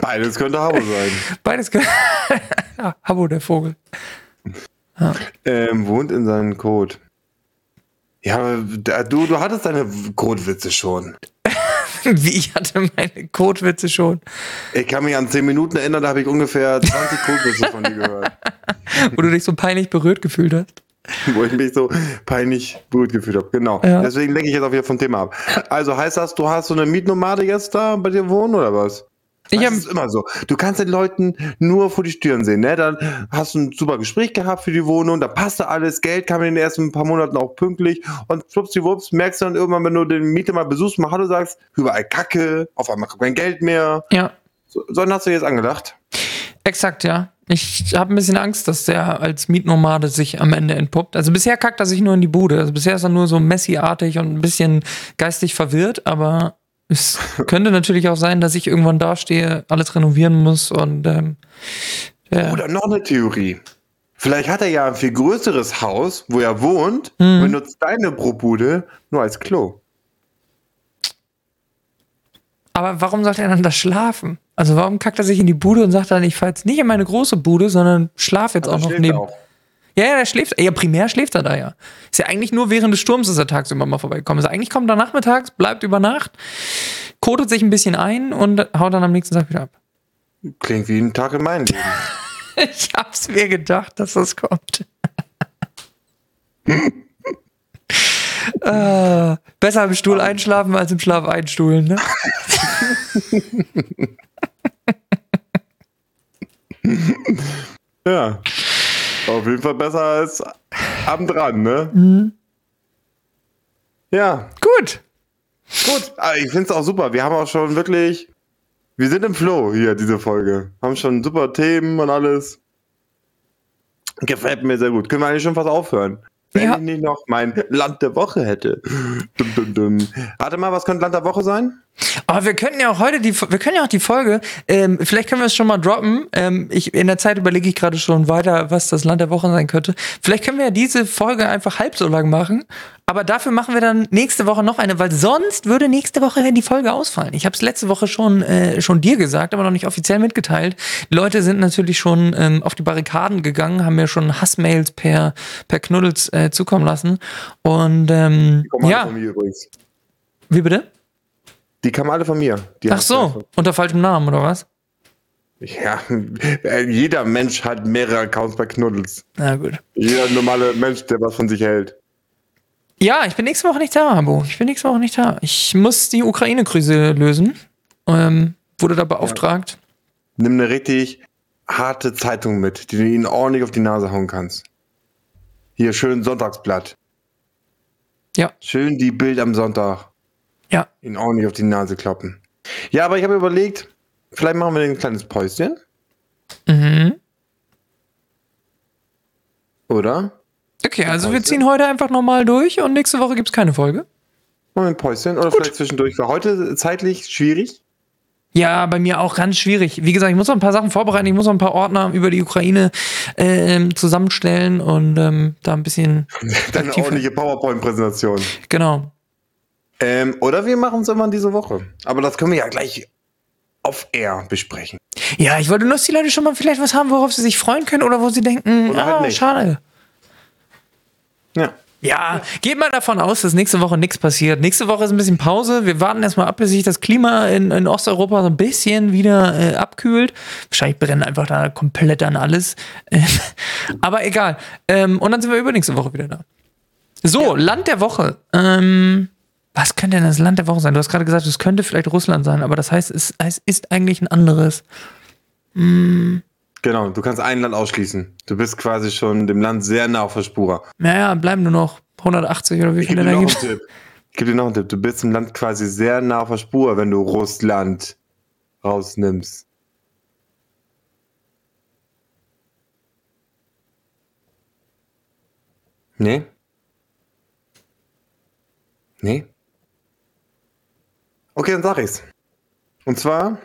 Beides könnte Habo sein. (laughs) Beides ge- (laughs) ja, Habbo, der Vogel. Ähm, wohnt in seinem Code. Ja, du, du hattest deine Codewitze schon. (laughs) Wie ich hatte meine Codewitze schon. Ich kann mich an 10 Minuten erinnern, da habe ich ungefähr 20 Codewitze von dir gehört. Wo du dich so peinlich berührt gefühlt hast. Wo ich mich so peinlich berührt gefühlt habe. Genau. Ja. Deswegen lenke ich jetzt auch wieder vom Thema ab. Also heißt das, du hast so eine Mietnomade jetzt da bei dir wohnen oder was? Ich das ist immer so. Du kannst den Leuten nur vor die Stirn sehen, ne? Dann hast du ein super Gespräch gehabt für die Wohnung, da passte alles, Geld kam in den ersten paar Monaten auch pünktlich und schwuppsiwupps merkst du dann irgendwann, wenn du den Mieter mal besuchst, mal Hallo sagst, überall Kacke, auf einmal kommt kein Geld mehr. Ja, So, so hast du jetzt angedacht. exakt, ja. Ich habe ein bisschen Angst, dass der als Mietnomade sich am Ende entpuppt. Also bisher kackt er sich nur in die Bude. Also bisher ist er nur so Messi-artig und ein bisschen geistig verwirrt, aber es könnte natürlich auch sein, dass ich irgendwann dastehe, alles renovieren muss und ähm, ja. Oder noch eine Theorie. Vielleicht hat er ja ein viel größeres Haus, wo er wohnt, und benutzt deine Probude nur als Klo. Aber warum sollte er dann da schlafen? Also warum kackt er sich in die Bude und sagt dann, ich fahr jetzt nicht in meine große Bude, sondern schlaf jetzt auch Also noch schläft neben. auch. Ja, ja, der schläft. Ja, primär schläft er da ja. Ist ja eigentlich nur während des Sturms ist er tagsüber mal vorbeigekommen. Also eigentlich kommt er nachmittags, bleibt über Nacht, kotet sich ein bisschen ein und haut dann am nächsten Tag wieder ab. Klingt wie ein Tag in meinem Leben. (laughs) Ich hab's mir gedacht, dass das kommt. äh, besser im Stuhl einschlafen als im Schlaf einstuhlen, ne? (laughs) Ja. Auf jeden Fall besser als am dran, ne? Mhm. Ja, Gut. gut. Aber ich finde es auch super. Wir haben auch schon wirklich. Wir sind im Flow hier, diese Folge. Haben schon super Themen und alles. Gefällt mir sehr gut. Können wir eigentlich schon fast aufhören? Wenn Ja. ich nicht noch mein Land der Woche hätte. Dum, dum, dum. Warte mal, was könnte Land der Woche sein? Aber wir könnten ja auch heute die, wir können ja auch die Folge, ähm, vielleicht können wir es schon mal droppen. Ähm, ich, in der Zeit überlege ich gerade schon weiter, was das Land der Woche sein könnte. Vielleicht können wir ja diese Folge einfach halb so lang machen. Aber dafür machen wir dann nächste Woche noch eine, weil sonst würde nächste Woche die Folge ausfallen. Ich habe es letzte Woche schon, äh, schon dir gesagt, aber noch nicht offiziell mitgeteilt. Die Leute sind natürlich schon ähm, auf die Barrikaden gegangen, haben mir schon Hassmails per, per Knuddels äh, zukommen lassen. Und ähm, Die kommen alle ja, von mir übrigens. wie bitte? Die kamen alle von mir. Ach so, unter falschem Namen oder was? Ja, (laughs) jeder Mensch hat mehrere Accounts bei Knuddels. Na gut. Jeder normale Mensch, der was von sich hält. Ja, ich bin nächste Woche nicht da, Abo. Ich bin nächste Woche nicht da. Ich muss die Ukraine-Krise lösen. Ähm, wurde da beauftragt. Nimm eine richtig harte Zeitung mit, die du ihnen ordentlich auf die Nase hauen kannst. Hier schön Sonntagsblatt. Ja. Schön die Bild am Sonntag. Ja. Ihnen ordentlich auf die Nase kloppen. Ja, aber ich habe überlegt, vielleicht machen wir ein kleines Päuschen, Mhm. oder? Okay, also wir Päuschen? ziehen heute einfach nochmal durch und nächste Woche gibt's keine Folge. Wir ein Päuschen oder vielleicht zwischendurch. War heute zeitlich schwierig. Ja, bei mir auch ganz schwierig. Wie gesagt, ich muss noch ein paar Sachen vorbereiten. Ich muss noch ein paar Ordner über die Ukraine ähm, zusammenstellen und ähm, da ein bisschen. (laughs) Dann aktiv- ordentliche PowerPoint-Präsentation. Genau. Ähm, oder wir machen es irgendwann diese Woche. Aber das können wir ja gleich auf Air besprechen. Ja, ich wollte nur, dass die Leute schon mal vielleicht was haben, worauf sie sich freuen können oder wo sie denken, Oder halt ah, nicht. schade. Ja. Ja, geht mal davon aus, dass nächste Woche nichts passiert. Nächste Woche ist ein bisschen Pause. Wir warten erstmal ab, bis sich das Klima in, in Osteuropa so ein bisschen wieder äh, abkühlt. Wahrscheinlich brennt einfach da komplett an alles. (laughs) Aber egal. Ähm, und dann sind wir übernächste Woche wieder da. So, Land der Woche. Ähm, was könnte denn das Land der Woche sein? Du hast gerade gesagt, es könnte vielleicht Russland sein, aber das heißt, es, es ist eigentlich ein anderes. Genau, du kannst ein Land ausschließen. Du bist quasi schon dem Land sehr nah auf der Spur. Naja, bleiben nur noch 180 oder wie viele dir da noch einen gibt. Tipp. Ich gebe dir noch einen Tipp. Du bist dem Land quasi sehr nah auf der Spur, wenn du Russland rausnimmst. Nee? Nee? Okay, dann sag ich's. Und zwar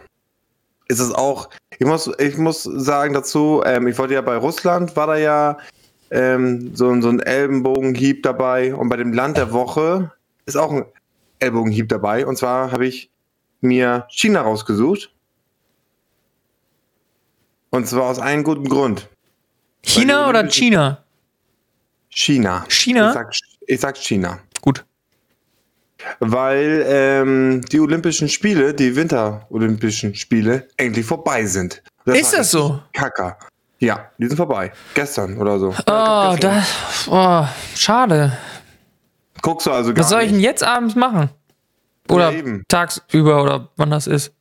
ist es auch, ich muss, ich muss sagen dazu, ähm, ich wollte ja bei Russland, war da ja ähm, so, ein- so ein Ellenbogenhieb dabei und bei dem Land der Woche ist auch ein Ellbogenhieb dabei und zwar habe ich mir China rausgesucht. Und zwar aus einem guten Grund. China oder China? China. China? Ich sag, ich sag China. Weil ähm, die Olympischen Spiele, die Winter-Olympischen Spiele, endlich vorbei sind. Das ist das so? Kacker. Ja, die sind vorbei. Gestern oder so. Oh, das, oh schade. Guckst du also gar Was soll ich denn nicht. jetzt abends machen? Oder Ja, tagsüber oder wann das ist?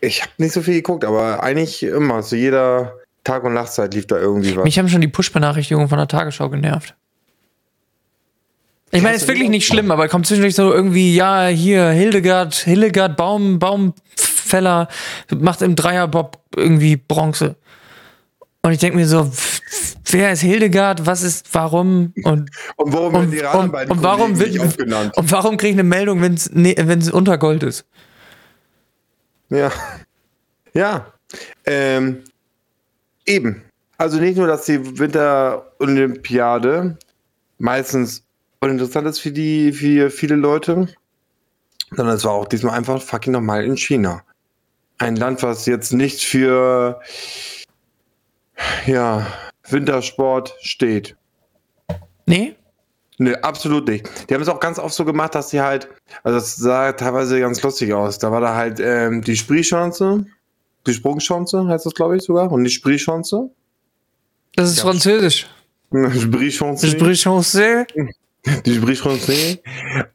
Ich habe nicht so viel geguckt, aber eigentlich immer. Zu jeder Tag- und Nachtzeit lief da irgendwie was. Mich haben schon die Push-Benachrichtigungen von der Tagesschau genervt. Ich meine, Hast ist wirklich nicht schlimm, aber kommt zwischendurch so irgendwie, ja, hier, Hildegard, Hildegard Baum, Baumfeller macht im Dreierbob irgendwie Bronze. Und ich denke mir so, wer ist Hildegard? Was ist, warum? Und, und warum und, werden die anderen und, beiden und warum wird, aufgenannt? und warum kriege ich eine Meldung, wenn es nee, wenn's Untergold ist? Ja. Ja. Ähm, eben. Also nicht nur, dass die Winterolympiade meistens uninteressant ist für die, für viele Leute, sondern es war auch diesmal einfach fucking nochmal in China. Ein Land, was jetzt nicht für ja, Wintersport steht. Nee? Ne, absolut nicht. Die haben es auch ganz oft so gemacht, dass sie halt, also das sah teilweise ganz lustig aus. Da war da halt ähm, die Sprühschanze, die Sprungschanze heißt das, glaube ich, sogar, und die Sprühschanze. Das ist Ja. Französisch. Sprühschanze. Sprich Chance. Die Sprühschanze.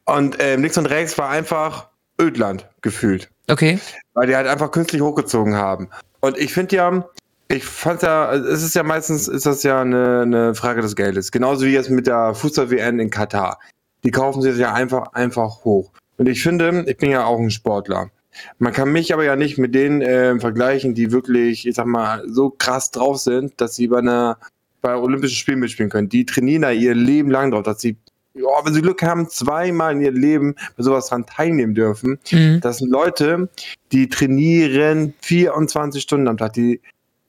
Und ähm, links und rechts war einfach Ödland gefühlt. Okay. weil die halt einfach künstlich hochgezogen haben. Und ich finde ja, ich fand ja, also es ist ja meistens, ist das ja eine, eine Frage des Geldes. Genauso wie jetzt mit der Fußball-WN in Katar. Die kaufen sich ja einfach, einfach hoch. Und ich finde, ich bin ja auch ein Sportler. Man kann mich aber ja nicht mit denen äh, vergleichen, die wirklich, ich sag mal, so krass drauf sind, dass sie bei einer bei Olympischen Spielen mitspielen können. Die trainieren da ihr Leben lang drauf, dass sie, ja, wenn sie Glück haben, zweimal in ihr Leben bei sowas dran teilnehmen dürfen. Mhm. Das sind Leute, die trainieren 24 Stunden am Tag. Die,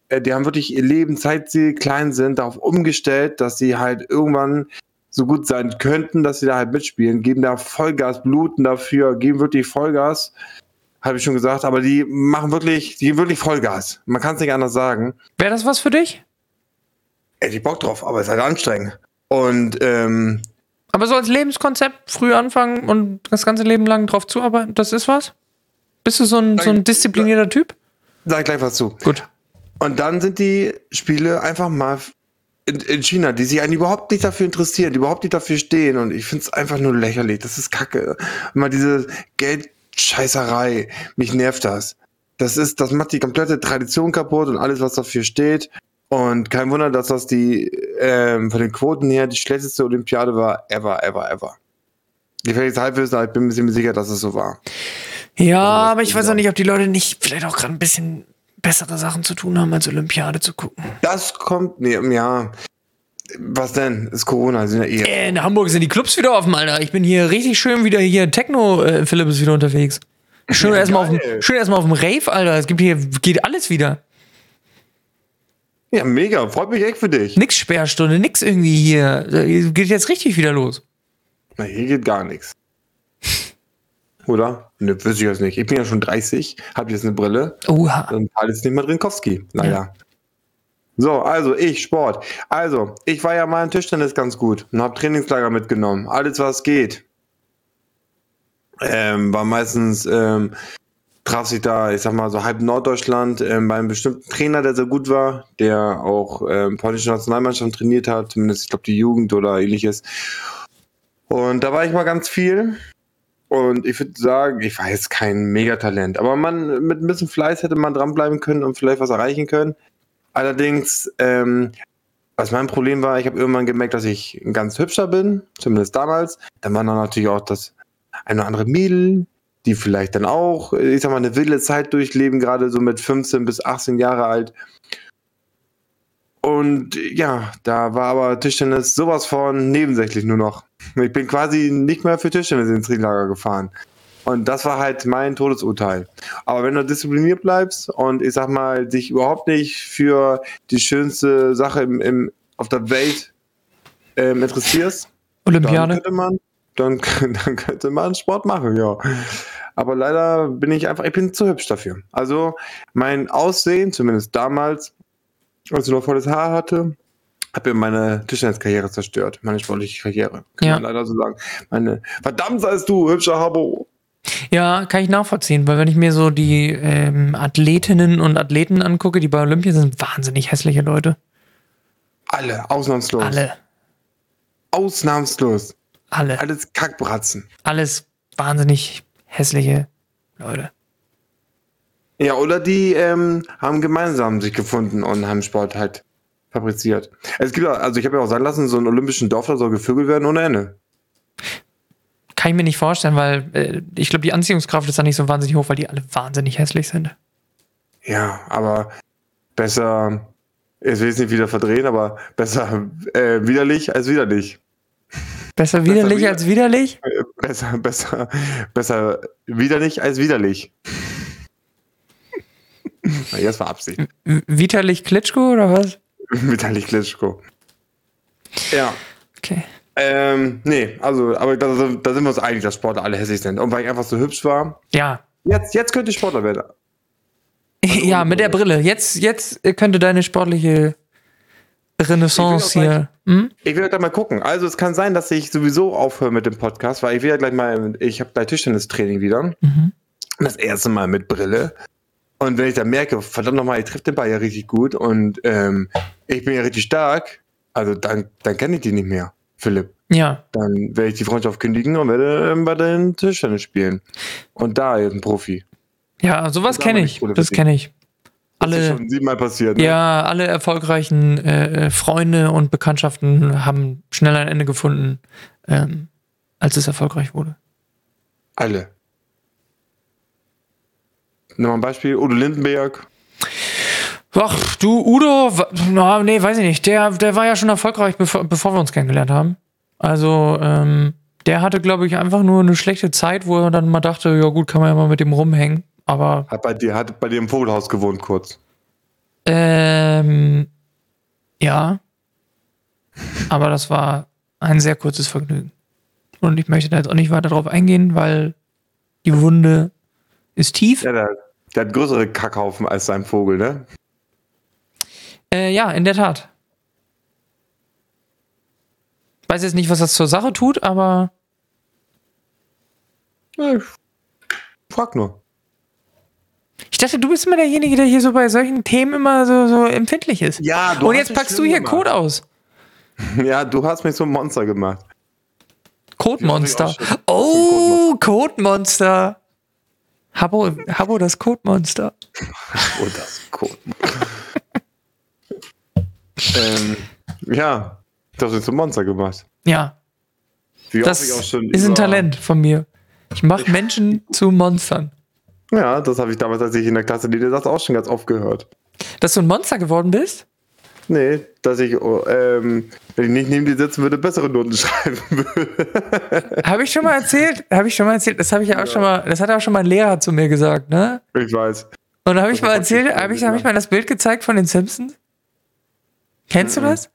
äh, die haben wirklich ihr Leben, seit sie klein sind, darauf umgestellt, dass sie halt irgendwann so gut sein könnten, dass sie da halt mitspielen, geben da Vollgas, bluten dafür, geben wirklich Vollgas. Habe ich schon gesagt, aber die machen wirklich, die geben wirklich Vollgas. Man kann es nicht anders sagen. Wäre das was für dich? Ey, die Bock drauf, aber es ist halt anstrengend. Und ähm, Aber so als Lebenskonzept früh anfangen und das ganze Leben lang drauf zuarbeiten, das ist was? Bist du so ein, so ein disziplinierter Typ? sag ich gleich was zu. Gut. Und dann sind die Spiele einfach mal in, in China, die sich eigentlich überhaupt nicht dafür interessieren, die überhaupt nicht dafür stehen. Und ich finde es einfach nur lächerlich. Das ist Kacke. Immer diese Geldscheißerei. Mich nervt das. Das ist, das macht die komplette Tradition kaputt und alles, was dafür steht. Und kein Wunder, dass das die ähm, von den Quoten her die schlechteste Olympiade war ever, ever, ever. Gefährliches Halbwissen, aber ich bin mir ziemlich sicher, dass es so war. Ja, aber ich weiß auch nicht, ob die Leute nicht vielleicht auch gerade ein bisschen bessere Sachen zu tun haben, als Olympiade zu gucken. Das kommt, nee, ja. Was denn? Ist Corona, sind ja eh. In Hamburg sind die Clubs wieder offen, Alter. Ich bin hier richtig schön wieder hier. Techno, äh, Philipp ist wieder unterwegs. Schön Ja, erstmal auf schön erstmal auf dem Rave, Alter. Es gibt hier, geht alles wieder. Ja, mega. Freut mich echt für dich. Nix Sperrstunde, nix irgendwie hier. Geht jetzt richtig wieder los. Na, hier geht gar nichts. (laughs) Oder? Ne, wüsste ich jetzt nicht. Ich bin ja schon 30, habe jetzt eine Brille Oha. und alles nicht mehr Drinkowski. Naja. So, also ich, Sport. Also, ich war ja mal in Tischtennis ganz gut und habe Trainingslager mitgenommen. Alles, was geht. Ähm, war meistens, ähm, traf sich da, ich sag mal, so halb Norddeutschland ähm, bei einem bestimmten Trainer, der sehr gut war, der auch ähm, polnische Nationalmannschaft trainiert hat, zumindest, ich glaube, die Jugend oder ähnliches. Und da war ich mal ganz viel. Und ich würde sagen, ich war jetzt kein Megatalent, aber man, mit ein bisschen Fleiß hätte man dranbleiben können und vielleicht was erreichen können. Allerdings, ähm, was mein Problem war, ich habe irgendwann gemerkt, dass ich ein ganz hübscher bin, zumindest damals. Dann war dann natürlich auch das eine oder andere Mädel, die vielleicht dann auch, ich sag mal, eine wilde Zeit durchleben, gerade so mit 15 bis 18 Jahre alt. Und ja, da war aber Tischtennis sowas von nebensächlich nur noch. Ich bin quasi nicht mehr für Tischtennis ins Trainingslager gefahren. Und das war halt mein Todesurteil. Aber wenn du diszipliniert bleibst und ich sag mal, dich überhaupt nicht für die schönste Sache im, im, auf der Welt ähm, interessierst, dann Olympiade. könnte man, dann, (laughs) dann könnte man Sport machen, ja. Aber leider bin ich einfach, ich bin zu hübsch dafür. Also mein Aussehen, zumindest damals, als ich noch volles Haar hatte, hat mir meine Tischtenniskarriere zerstört, meine sportliche Karriere, kann Ja. man leider so sagen. Meine, verdammt seist du, hübscher Habo. Ja, kann ich nachvollziehen, weil wenn ich mir so die ähm, Athletinnen und Athleten angucke, die bei Olympia sind, wahnsinnig hässliche Leute. Alle, ausnahmslos. Alle, Ausnahmslos. Alle, Alles Kackbratzen. alles wahnsinnig hässliche Leute. Ja, oder die ähm, haben gemeinsam sich gefunden und haben Sport halt fabriziert. Es gibt auch, also ich habe ja auch sagen lassen, so einen olympischen Dorf, da soll gevögelt werden ohne Ende. Kann ich mir nicht vorstellen, weil äh, ich glaube, die Anziehungskraft ist da nicht so wahnsinnig hoch, weil die alle wahnsinnig hässlich sind. Ja, aber besser, ich will es nicht wieder verdrehen, aber besser äh, widerlich als widerlich. Besser widerlich wieder- als widerlich? Besser, besser, besser widerlich als widerlich. Jetzt war Absicht. Vitalik Klitschko oder was? (laughs) Vitali Klitschko. Ja. Okay. Ähm, nee, also, aber da, da sind wir uns einig, dass Sportler alle hässlich sind. Und weil ich einfach so hübsch war, Ja. jetzt, jetzt könnte ich Sportler werden. (laughs) ja, mit der Brille. Jetzt, jetzt könnte deine sportliche Renaissance hier. Hm? Ich will da mal gucken. Also es kann sein, dass ich sowieso aufhöre mit dem Podcast, weil ich will ja gleich mal, ich habe gleich Tischtennistraining wieder. Mhm. Das erste Mal mit Brille. Und wenn ich dann merke, verdammt nochmal, ich treffe den Ball ja richtig gut und ähm, ich bin ja richtig stark, also dann, dann kenne ich die nicht mehr, Philipp. Ja. Dann werde ich die Freundschaft kündigen und werde ähm, bei den Tischtennis spielen. Und da jetzt ein Profi. Ja, sowas kenne ich. Das kenne ich. Das ist Alle, schon siebenmal passiert. Ne? ja, alle erfolgreichen äh, äh, Freunde und Bekanntschaften haben schnell ein Ende gefunden, ähm, als es erfolgreich wurde. Alle. Nimm mal ein Beispiel, Udo Lindenberg. Ach, du, Udo, na, nee, weiß ich nicht. Der, der war ja schon erfolgreich, bevor, bevor wir uns kennengelernt haben. Also, ähm, der hatte, glaube ich, einfach nur eine schlechte Zeit, wo er dann mal dachte, ja gut, kann man ja mal mit dem rumhängen. Aber, Hat bei dir, hat bei dir im Vogelhaus gewohnt kurz. ähm, ja. Aber das war ein sehr kurzes Vergnügen. Und ich möchte da jetzt auch nicht weiter drauf eingehen, weil die Wunde ist tief. Ja, der, der hat größere Kackhaufen als sein Vogel, ne? Äh, ja, in der Tat. Weiß jetzt nicht, was das zur Sache tut, aber Ja, ich frag nur. Ich dachte, du bist immer derjenige, der hier so bei solchen Themen immer so, so empfindlich ist. Ja, Und jetzt packst du hier Code aus. (laughs) Ja, du hast mich so ein Monster gemacht. Codemonster. Oh, Codemonster. Habo, Habo, das Codemonster. Oh, das Code. (laughs) ähm, ja, du hast mich zum Monster gemacht. Ja, Wie das oft ich auch schon ist ein Talent von mir. Ich mache Menschen zu Monstern. Ja, das habe ich damals, als ich in der Klasse Lieder saß, auch schon ganz oft gehört. Dass du ein Monster geworden bist? Nee, dass ich, oh, ähm, wenn ich nicht neben dir sitzen würde, bessere Noten (laughs) schreiben würde. Habe ich schon mal erzählt? Habe ich schon mal erzählt? Das habe ich ja auch schon mal, das hat auch schon mal ein Lehrer zu mir gesagt, ne? Ich weiß. Und habe ich Das mal erzählt, habe ich, hab ich ja. mal das Bild gezeigt von den Simpsons? Kennst du das?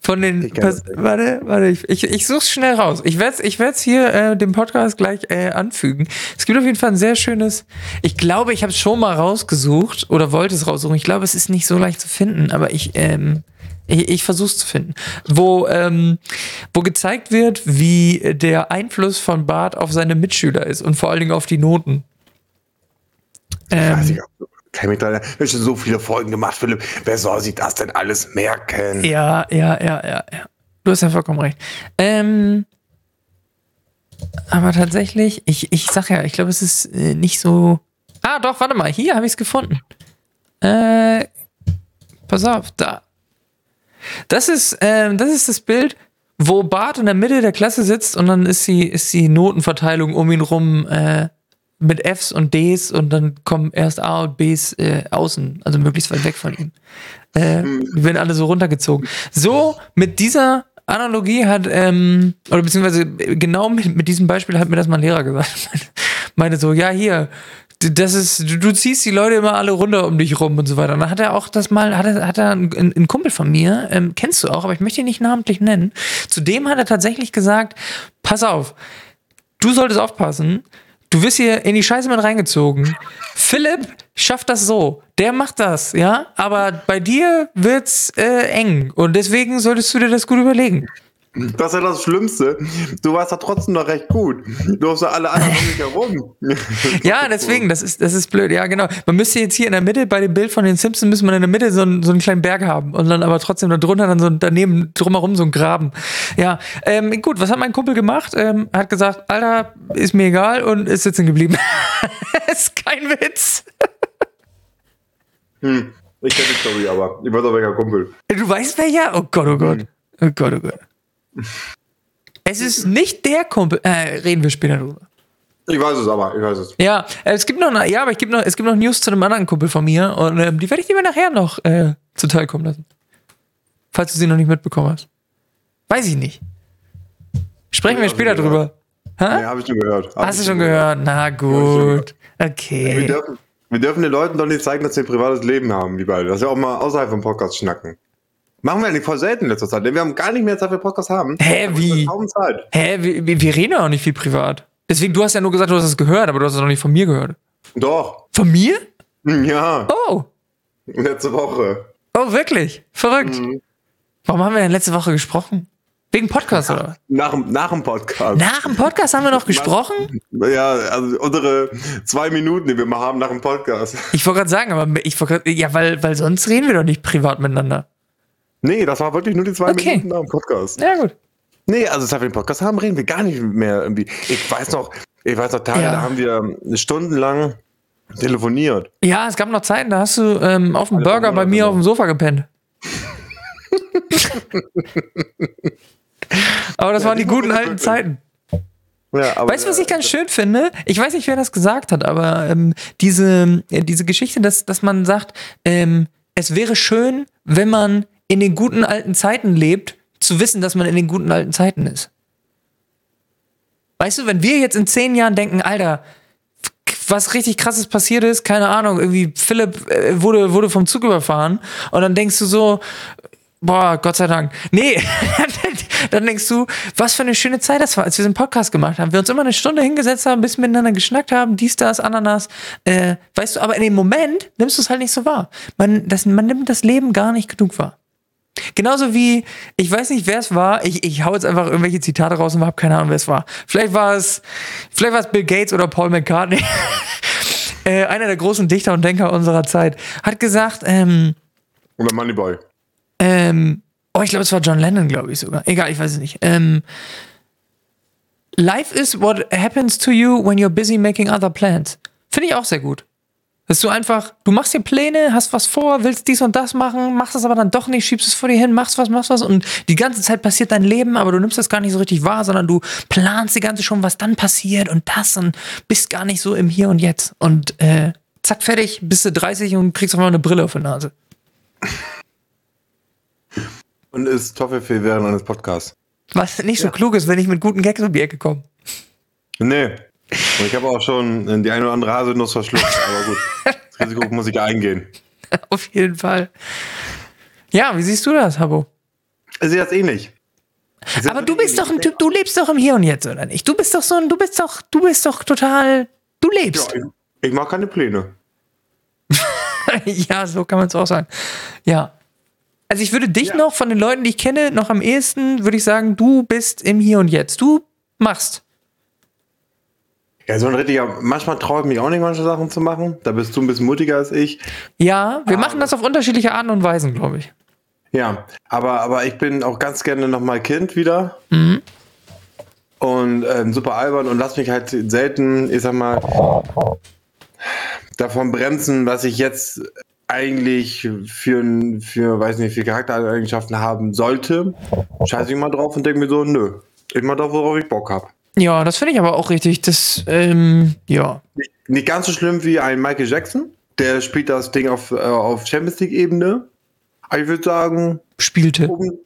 Von den. Ich nicht. warte, warte, ich, ich, ich such's schnell raus. Ich werde es ich werd's hier äh, dem Podcast gleich äh, anfügen. Es gibt auf jeden Fall ein sehr schönes. Ich glaube, ich habe es schon mal rausgesucht oder wollte es raussuchen. Ich glaube, es ist nicht so leicht zu finden, aber ich. Ähm, ich, ich versuche es zu finden, wo, ähm, wo gezeigt wird, wie der Einfluss von Bart auf seine Mitschüler ist und vor allen Dingen auf die Noten. Ähm, Weiß ich auch. Kann ich habe schon so viele Folgen gemacht, Philipp. Wer soll sich das denn alles merken? Ja, ja, ja, ja, ja. Du hast ja vollkommen recht. Ähm, aber tatsächlich, ich, ich sag ja, ich glaube, es ist äh, nicht so. Ah, doch, warte mal, hier habe ich es gefunden. Äh, pass auf, da. Das ist, ähm, das ist das Bild, wo Bart in der Mitte der Klasse sitzt und dann ist die, ist die Notenverteilung um ihn rum äh, mit Fs und Ds und dann kommen erst A und Bs äh, außen, also möglichst weit weg von ihm. Äh, die werden alle so runtergezogen. So, mit dieser Analogie hat, ähm, oder beziehungsweise genau mit, mit diesem Beispiel hat mir das mein Lehrer gesagt. (laughs) Meinte so, ja, hier, das ist, du, du ziehst die Leute immer alle runter um dich rum und so weiter. Und dann hat er auch das mal, hat er, hat er ein, ein Kumpel von mir, ähm, kennst du auch, aber ich möchte ihn nicht namentlich nennen. Zudem hat er tatsächlich gesagt, pass auf, du solltest aufpassen, Du wirst hier in die Scheiße mit reingezogen. Philipp schafft das so. Der macht das, ja. Aber bei dir wird's äh, eng. Und deswegen solltest du dir das gut überlegen. Das ist ja das Schlimmste. Du warst ja trotzdem noch recht gut. Du hast ja alle anderen um dich herum. (laughs) Ja, deswegen, das ist, das ist blöd. Ja, genau. Man müsste jetzt hier in der Mitte, bei dem Bild von den Simpsons, müsste man in der Mitte so einen, so einen kleinen Berg haben. Und dann aber trotzdem darunter dann so daneben drumherum so ein Graben. Ja, ähm, gut, was hat mein Kumpel gemacht? Ähm, hat gesagt, Alter, ist mir egal und ist sitzen geblieben. (laughs) ist kein Witz. Hm. Ich kenne die Story, aber ich weiß auch welcher Kumpel. Du weißt welcher? Oh Gott, oh Gott. Oh Gott, oh Gott. Es ist nicht der Kumpel. Äh, reden wir später drüber. Ich weiß es aber, ich weiß es. Ja, äh, es gibt noch, ja, aber ich gibt noch, es gibt noch News zu einem anderen Kumpel von mir und ähm, die werde ich dir nachher noch äh, zuteilkommen lassen. Falls du sie noch nicht mitbekommen hast. Weiß ich nicht. Sprechen wir später drüber. Hä? Ja, habe ich schon gehört. Hab Hast du schon gehört? Na gut. Wir Okay. dürfen, wir dürfen den Leuten doch nicht zeigen, dass wir ein privates Leben haben, wie beide. Dass wir auch mal außerhalb vom Podcast schnacken. Machen wir eigentlich voll selten in letzter Zeit, denn wir haben gar nicht mehr Zeit für Podcast haben. Hä, wie? Kaum Zeit. Hä, wir, wir reden ja auch nicht viel privat. Deswegen, du hast ja nur gesagt, du hast es gehört, aber du hast es noch nicht von mir gehört. Doch. Von mir? Ja, Oh. letzte Woche. Oh, wirklich? Verrückt. Mhm. Warum haben wir denn letzte Woche gesprochen? Wegen Podcast, oder? Nach, dem- nach dem Podcast. Nach dem Podcast haben wir noch gesprochen? Ja, also unsere zwei Minuten, die wir mal haben nach dem Podcast. Ich wollte gerade sagen, aber ich wollte ja, weil, weil sonst reden wir doch nicht privat miteinander. Nee, das war wirklich nur die zwei Okay. Minuten nach dem Podcast. Ja, gut. Nee, also seit wir den Podcast haben, reden wir gar nicht mehr irgendwie. Ich weiß noch, ich weiß noch Tage, Ja. da haben wir stundenlang telefoniert. Ja, es gab noch Zeiten, da hast du ähm, auf dem Burger bei mir auf dem Sofa gepennt. (laughs) aber das Ja, waren die guten alten wirklich. Zeiten. Ja, Weißt du, was ich ganz schön finde? Ich weiß nicht, wer das gesagt hat, aber ähm, diese, äh, diese Geschichte, dass, dass man sagt, ähm, es wäre schön, wenn man in den guten alten Zeiten lebt, zu wissen, dass man in den guten alten Zeiten ist. Weißt du, wenn wir jetzt in zehn Jahren denken, Alter, was richtig krasses passiert ist, keine Ahnung, irgendwie Philipp äh, wurde, wurde vom Zug überfahren und dann denkst du so, boah, Gott sei Dank. Nee, (laughs) dann denkst du, was für eine schöne Zeit das war, als wir einen Podcast gemacht haben. Wir uns immer eine Stunde hingesetzt haben, ein bisschen miteinander geschnackt haben, dies, das, Ananas. Äh, weißt du, aber in dem Moment nimmst du es halt nicht so wahr. Man, das, man nimmt das Leben gar nicht genug wahr. Genauso wie, ich weiß nicht, wer es war, ich, ich hau jetzt einfach irgendwelche Zitate raus und habe keine Ahnung, wer es war. Vielleicht war es, vielleicht war es Bill Gates oder Paul McCartney. (laughs) äh, einer der großen Dichter und Denker unserer Zeit, hat gesagt, ähm, Oder Moneyboy. ähm, oh, ich glaube, es war John Lennon, glaube ich sogar. Egal, ich weiß es nicht. Ähm, Life is what happens to you when you're busy making other plans. Finde ich auch sehr gut. Dass du einfach, du machst dir Pläne, hast was vor, willst dies und das machen, machst es aber dann doch nicht, schiebst es vor dir hin, machst was, machst was und die ganze Zeit passiert dein Leben, aber du nimmst das gar nicht so richtig wahr, sondern du planst die ganze schon, was dann passiert und das und bist gar nicht so im Hier und Jetzt. Und äh, zack, fertig, bist du 30 und kriegst auf einmal eine Brille auf der Nase. Und ist Toffifee während eines Podcasts. Was nicht so klug ist, wenn ich mit guten Gags um die Ecke komme. Nee. Und ich habe auch schon äh, die eine oder andere Haselnuss verschluckt, (laughs) aber gut. Das Risiko muss ich eingehen. (laughs) Auf jeden Fall. Ja, wie siehst du das, Habo? Ich sehe das ähnlich. Ich sehe Aber du bist ähnlich. doch ein Typ, du lebst doch im Hier und Jetzt, oder nicht? Du bist doch so ein, du bist doch, du bist doch total, du lebst. Ja, ich, ich mache keine Pläne. (laughs) Ja, so kann man es auch sagen. Ja. Also ich würde dich Ja. noch von den Leuten, die ich kenne, noch am ehesten, würde ich sagen, du bist im Hier und Jetzt. Du machst. Ja, so ein richtiger, manchmal traue ich mich auch nicht, manche Sachen zu machen. Da bist du ein bisschen mutiger als ich. Ja, wir Ah. machen das auf unterschiedliche Arten und Weisen, glaube ich. Ja, aber, aber ich bin auch ganz gerne nochmal Kind wieder. Und ähm, super albern und lass mich halt selten, ich sag mal, davon bremsen, was ich jetzt eigentlich für, für weiß nicht, für Charaktereigenschaften haben sollte. Scheiße ich mal drauf und denke mir so, nö, ich mach doch, worauf ich Bock hab. Ja, das finde ich aber auch richtig. Das, ähm, ja. Nicht, nicht ganz so schlimm wie ein Michael Jackson. Der spielt das Ding auf, äh, auf Champions League-Ebene. Aber ich würde sagen, Spielte. um,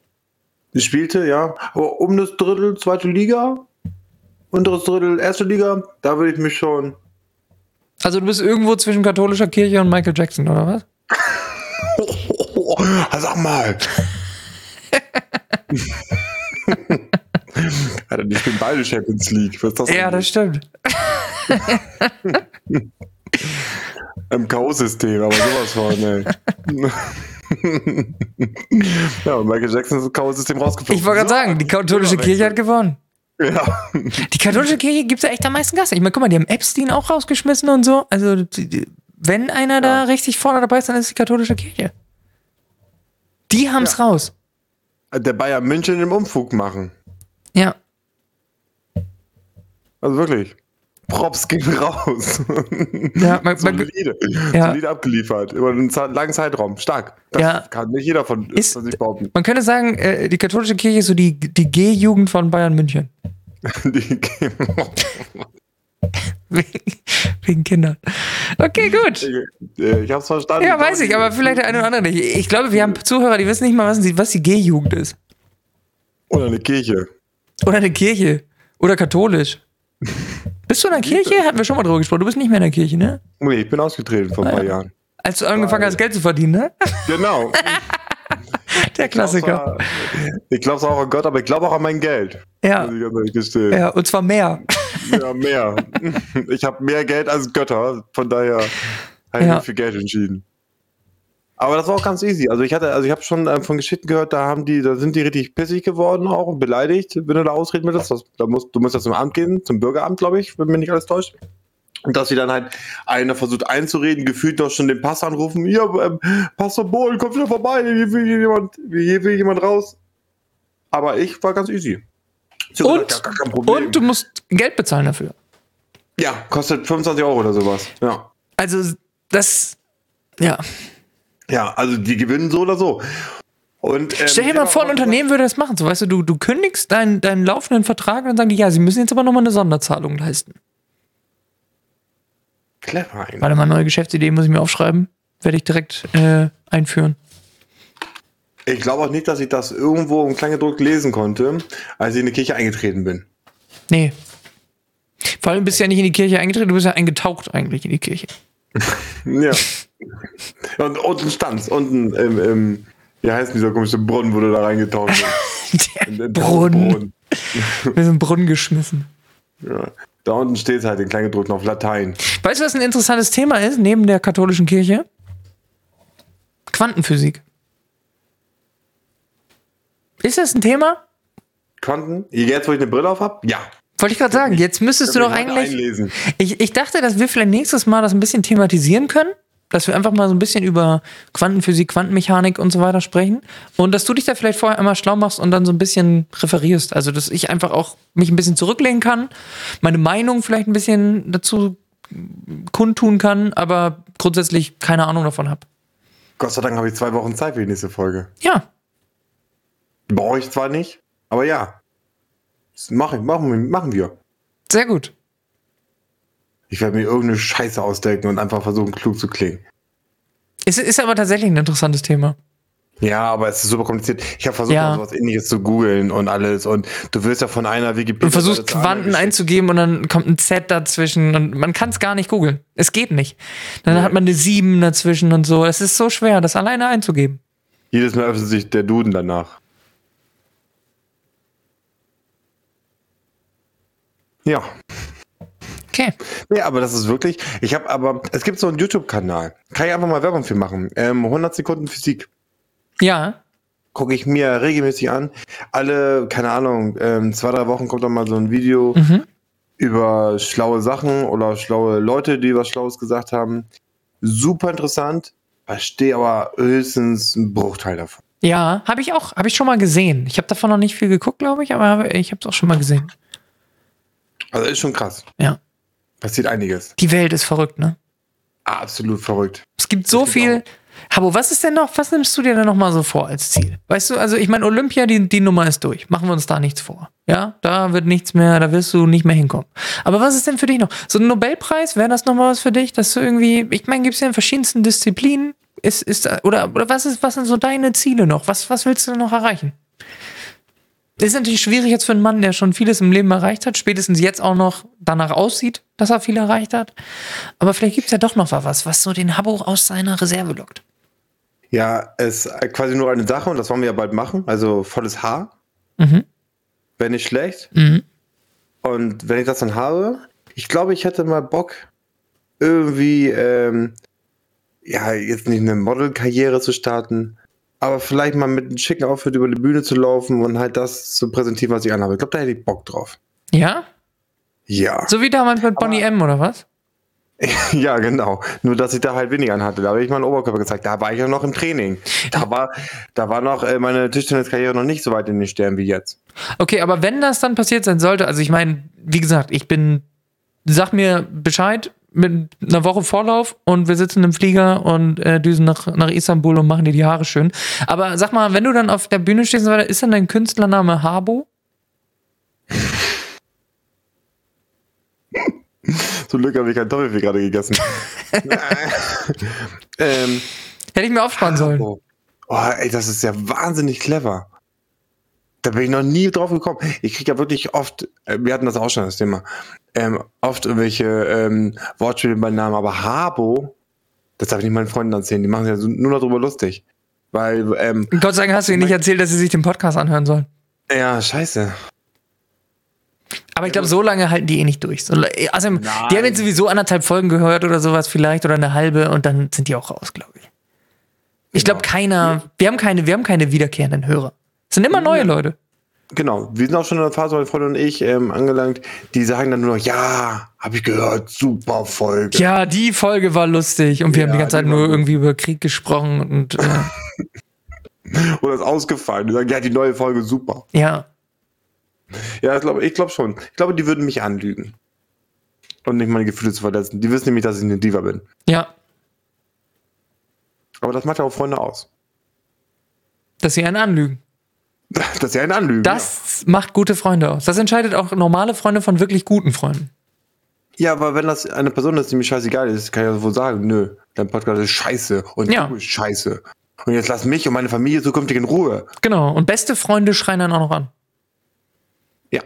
spielte, ja. Aber um das Drittel zweite Liga, unteres Drittel erste Liga, da würde ich mich schon. Also du bist irgendwo zwischen katholischer Kirche und Michael Jackson, oder was? Oh, (laughs) sag mal. (laughs) (laughs) Alter, die spielen beide Champions League. Was ist das Ja, das stimmt. (laughs) Im K.O.-System, aber sowas von, ey. (laughs) ja, und Michael Jackson ist das K.O.-System rausgeflogen. Ich wollte gerade sagen, die katholische ja, Kirche hat gewonnen. Ja. Die katholische Kirche gibt ja echt am meisten Gas. Ich meine, guck mal, die haben Epstein auch rausgeschmissen und so. Also, wenn einer da richtig vorne dabei ist, dann ist es die katholische Kirche. Die haben's raus. Der Bayern München im Umfug machen. Ja. Also wirklich. Props gehen raus. Ja, (laughs) man, Solide. Ja. Solide abgeliefert. Über einen langen Zeitraum. Stark. Das Ja. kann nicht jeder von, Ist- von sich behaupten. man könnte sagen, äh, die katholische Kirche ist so die, die G-Jugend von Bayern München. (laughs) Die, Wegen, (laughs) wegen Kindern. Okay, gut. Äh, ich hab's verstanden. Ja, weiß ich, aber vielleicht der eine oder andere nicht. Ich glaube, wir haben Zuhörer, die wissen nicht mal, was die, was die G-Jugend ist. Oder eine Kirche. Oder eine Kirche. Oder katholisch. (laughs) Bist du in der Kirche? Hatten wir schon mal drüber gesprochen. Du bist nicht mehr in der Kirche, ne? Nee, ich bin ausgetreten vor ein paar Jahren. Als du angefangen hast, Geld zu verdienen, ne? Genau. (laughs) Der Klassiker. Ich glaube zwar auch an Gott, aber ich glaube auch an mein Geld. Ja. Ja, und zwar mehr. (laughs) Ja, mehr. Ich habe mehr Geld als Götter, von daher habe ich Ja. mich für Geld entschieden. Aber das war auch ganz easy. Also ich hatte, also ich habe schon ähm, von Geschichten gehört, da haben die, da sind die richtig pissig geworden auch und beleidigt, wenn du da ausreden willst. Das, da musst, du musst ja zum Amt gehen, zum Bürgeramt, glaube ich, wenn mich nicht alles täuscht. Und dass sie dann halt einer versucht einzureden, gefühlt noch schon den Pass anrufen. Ja, ähm, Pastor Bohlen, komm wieder vorbei, hier will jemand, hier will jemand raus. Aber ich war ganz easy. Und, gar Problem. und du musst Geld bezahlen dafür. Ja, kostet 25 Euro oder sowas. Ja. Also, das. Ja. Ja, also die gewinnen so oder so. Und, ähm, Stell dir mal vor, ein Unternehmen würde das machen. So, weißt du, du, du kündigst deinen, deinen laufenden Vertrag und dann sagen die, ja, sie müssen jetzt aber nochmal eine Sonderzahlung leisten. Clever eigentlich. Warte mal, neue Geschäftsidee muss ich mir aufschreiben. Werde ich direkt äh, einführen. Ich glaube auch nicht, dass ich das irgendwo im Kleingedruckt lesen konnte, als ich in die Kirche eingetreten bin. Nee. Vor allem bist du ja nicht in die Kirche eingetreten, du bist ja eingetaucht eigentlich in die Kirche. (laughs) Ja. Und unten stand's, unten im, im, wie heißt dieser komische Brunnen, wo du da reingetaucht bist? (laughs) Der In den Brunnen. (laughs) Wir sind Brunnen geschmissen. Ja. Da unten steht halt in Kleingedruckt auf Latein. Weißt du, was ein interessantes Thema ist, neben der katholischen Kirche? Quantenphysik. Ist das ein Thema? Quanten? Jetzt, wo ich eine Brille auf habe? Ja. Wollte ich gerade sagen, jetzt müsstest du Da doch ich eigentlich. Einlesen. Ich, ich dachte, dass wir vielleicht nächstes Mal das ein bisschen thematisieren können. Dass wir einfach mal so ein bisschen über Quantenphysik, Quantenmechanik und so weiter sprechen. Und dass du dich da vielleicht vorher einmal schlau machst und dann so ein bisschen referierst. Also, dass ich einfach auch mich ein bisschen zurücklehnen kann, meine Meinung vielleicht ein bisschen dazu kundtun kann, aber grundsätzlich keine Ahnung davon habe. Gott sei Dank habe ich zwei Wochen Zeit für die nächste Folge. Ja, Brauche ich zwar nicht, aber ja. Das machen, machen, machen wir. sehr gut. Ich werde mir irgendeine Scheiße ausdenken und einfach versuchen, klug zu klingen. Es ist aber tatsächlich ein interessantes Thema. Ja, aber es ist super kompliziert. Ich habe versucht, Ja. sowas ähnliches zu googeln und alles. Und du wirst ja von einer Wikipedia. Du versuchst Quanten einzugeben und dann kommt ein Z dazwischen und man kann es gar nicht googeln. Es geht nicht. Dann hat man eine 7 dazwischen und so. Es ist so schwer, das alleine einzugeben. Jedes Mal öffnet sich der Duden danach. Ja. Okay. Nee, aber das ist wirklich. Ich habe aber. Es gibt so einen YouTube-Kanal. Kann ich einfach mal Werbung für machen. Ähm, 100 Sekunden Physik. Ja. gucke ich mir regelmäßig an. Alle, keine Ahnung, ähm, zwei, drei Wochen kommt dann mal so ein Video Mhm. über schlaue Sachen oder schlaue Leute, die was Schlaues gesagt haben. Super interessant. Verstehe aber höchstens einen Bruchteil davon. Ja, habe ich auch, habe ich schon mal gesehen. Ich habe davon noch nicht viel geguckt, glaube ich, aber ich habe es auch schon mal gesehen. Also ist schon krass. Ja. Passiert einiges. Die Welt ist verrückt, ne? Absolut verrückt. Es gibt so viel. Habo, was ist denn noch, was nimmst du dir denn noch mal so vor als Ziel? Weißt du, also ich meine, Olympia, die, die Nummer ist durch. Machen wir uns da nichts vor. Ja, da wird nichts mehr, da wirst du nicht mehr hinkommen. Aber was ist denn für dich noch? So ein Nobelpreis, wäre das noch mal was für dich, dass du irgendwie, ich meine, gibt es ja in verschiedensten Disziplinen. Ist, ist, oder, oder was ist, was sind so deine Ziele noch? Was, was willst du noch erreichen? Das ist natürlich schwierig jetzt für einen Mann, der schon vieles im Leben erreicht hat, spätestens jetzt auch noch danach aussieht, dass er viel erreicht hat. Aber vielleicht gibt es ja doch noch was, was so den Habbo aus seiner Reserve lockt. Ja, es ist quasi nur eine Sache und das wollen wir ja bald machen. Also volles Haar. Mhm. Wäre nicht schlecht. Mhm. Und wenn ich das dann habe, ich glaube, ich hätte mal Bock, irgendwie, ähm, ja, jetzt nicht eine Modelkarriere zu starten, aber vielleicht mal mit einem schicken Outfit über die Bühne zu laufen und halt das zu präsentieren, was ich anhabe. Ich glaube, da hätte ich Bock drauf. Ja? Ja. So wie damals mit Bonnie M, oder was? (laughs) Ja, genau. Nur, dass ich da halt weniger anhatte. Da habe ich meinen Oberkörper gezeigt. Da war ich ja noch im Training. Da war, da war noch äh, meine Tischtenniskarriere noch nicht so weit in den Sternen wie jetzt. Okay, aber wenn das dann passiert sein sollte, also ich meine, wie gesagt, ich bin, sag mir Bescheid mit einer Woche Vorlauf und wir sitzen im Flieger und äh, düsen nach, nach Istanbul und machen dir die Haare schön. Aber sag mal, wenn du dann auf der Bühne stehst, und so weiter, ist dann dein Künstlername Habo? (laughs) Zum Glück habe ich kein Toffifee gerade gegessen. (laughs) (laughs) ähm, Hätte ich mir aufsparen sollen. oh, ey, das ist ja wahnsinnig clever. Da bin ich noch nie drauf gekommen. Ich kriege ja wirklich oft, äh, wir hatten das auch schon, das Thema, ähm, oft irgendwelche ähm, Wortspiele bei Namen, aber Habo, das darf ich nicht meinen Freunden erzählen, die machen sich ja nur noch drüber lustig. Weil, ähm, Gott sei Dank hast du ihnen nicht erzählt, dass sie sich den Podcast anhören sollen. ja, scheiße. Aber ich glaube, so lange halten die eh nicht durch. So, also, die haben jetzt sowieso anderthalb Folgen gehört oder sowas vielleicht oder eine halbe und dann sind die auch raus, glaube ich. Ich glaube, Genau. keiner, wir haben keine, wir haben keine wiederkehrenden Hörer. Es sind immer neue Leute. Genau, wir sind auch schon in der Phase, meine Freundin und ich, ähm, angelangt, die sagen dann nur noch, ja, habe ich gehört, super Folge. Ja, die Folge war lustig und wir Ja, haben die ganze Zeit nur irgendwie über Krieg gesprochen und äh, (laughs) Oder ist ausgefallen. Die sagen, ja, die neue Folge super. ja. Ja, ich glaube ich glaub schon. Ich glaube, die würden mich anlügen. Und nicht meine Gefühle zu verletzen. Die wissen nämlich, dass ich eine Diva bin. Ja, Aber das macht ja auch Freunde aus. dass sie einen anlügen. Das ist ja ein Anlügen. Das macht gute Freunde aus. Das entscheidet auch normale Freunde von wirklich guten Freunden. Ja, aber wenn das eine Person ist, die mir scheißegal ist, kann ich ja wohl sagen, nö, dein Podcast ist scheiße und Ja. du bist scheiße. Und jetzt lass mich und meine Familie zukünftig in Ruhe. Genau. Und beste Freunde schreien dann auch noch an. Ja.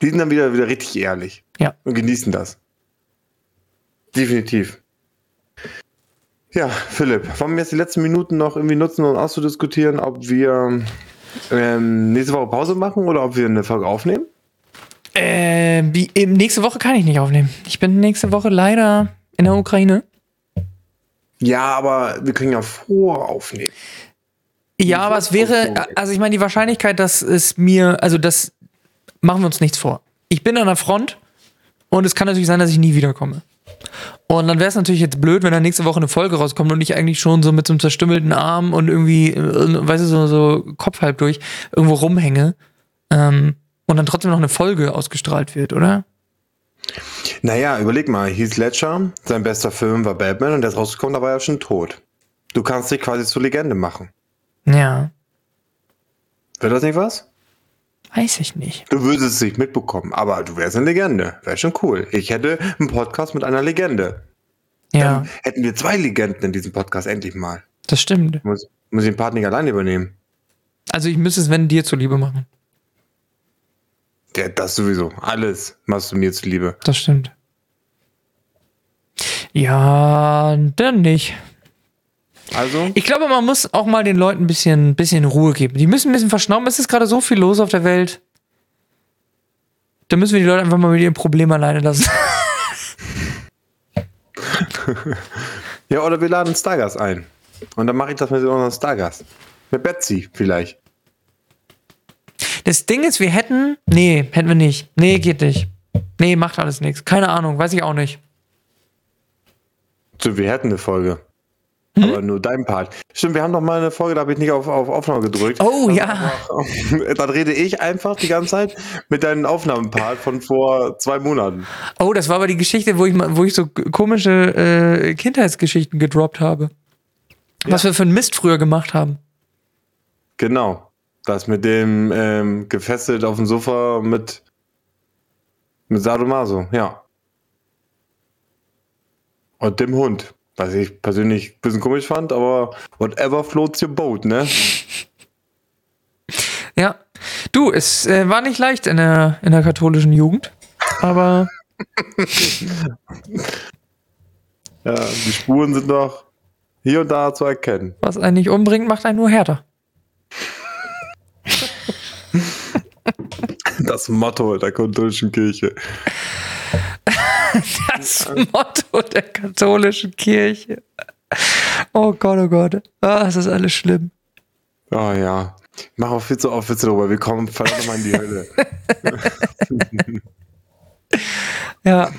Die sind dann wieder, wieder richtig ehrlich. Ja. Und genießen das. Definitiv. Ja, Philipp, wollen wir jetzt die letzten Minuten noch irgendwie nutzen, um auszudiskutieren, ob wir ähm, nächste Woche Pause machen oder ob wir eine Folge aufnehmen? Äh, wie, ähm, nächste Woche kann ich nicht aufnehmen. Ich bin nächste Woche leider in der Ukraine. Ja, aber wir können ja voraufnehmen. Ja, aber es wäre, also ich meine, die Wahrscheinlichkeit, dass es mir, also das machen wir uns nichts vor. Ich bin an der Front und es kann natürlich sein, dass ich nie wiederkomme. Und dann wäre es natürlich jetzt blöd, wenn da nächste Woche eine Folge rauskommt und ich eigentlich schon so mit so einem zerstümmelten Arm und irgendwie, äh, weißt du, so, so Kopf halb durch irgendwo rumhänge ähm, und dann trotzdem noch eine Folge ausgestrahlt wird, oder? Naja, überleg mal, Heath Ledger, sein bester Film war Batman und der ist rausgekommen, da war er schon tot. Du kannst dich quasi zur Legende machen. Ja, Wird das nicht was? Weiß ich nicht. Du würdest es nicht mitbekommen, aber du wärst eine Legende. Wäre schon cool. Ich hätte einen Podcast mit einer Legende. Ja, Dann hätten wir zwei Legenden in diesem Podcast endlich mal. das stimmt. Muss, muss ich den Part nicht alleine übernehmen. Also ich müsste es, wenn dir zuliebe machen. Ja, das sowieso. Alles machst du mir zuliebe. Das stimmt. Ja, dann nicht. Also, Ich glaube, man muss auch mal den Leuten ein bisschen, bisschen Ruhe geben. Die müssen ein bisschen verschnauben. Es ist gerade so viel los auf der Welt. Da müssen wir die Leute einfach mal mit ihrem Problem alleine lassen. (laughs) ja, oder wir laden Stargast ein. Und dann mache ich das mit unserem Stargast. Mit Betsy vielleicht. Das Ding ist, wir hätten. Nee, hätten wir nicht. Nee, geht nicht. Nee, macht alles nichts. Keine Ahnung, weiß ich auch nicht. So, wir hätten eine Folge. Hm? Aber nur dein Part. Stimmt, wir haben doch mal eine Folge, da habe ich nicht auf, auf Aufnahme gedrückt. Oh ja. (laughs) Dann rede ich einfach die ganze Zeit mit deinem Aufnahmepart von vor zwei Monaten. Oh, das war aber die Geschichte, wo ich, wo ich so komische äh, Kindheitsgeschichten gedroppt habe. Was wir für einen Mist früher gemacht haben. Genau. Das mit dem ähm, gefesselt auf dem Sofa mit, mit Sadomaso, ja. Und dem Hund. Was ich persönlich ein bisschen komisch fand, aber whatever floats your boat, ne? (laughs) Ja. Du, es äh, war nicht leicht in der, in der katholischen Jugend. Aber (laughs) Ja, die Spuren sind noch hier und da zu erkennen. was einen nicht umbringt, macht einen nur härter. Das Motto der katholischen Kirche. (laughs) (laughs) Das Motto der katholischen Kirche. Oh Gott, oh Gott. Ah, es ist alles schlimm. Oh ja. Ich mach auch viel zu oft Witze darüber. Wir kommen verdammt mal in die Hölle. (laughs) (laughs) Ja,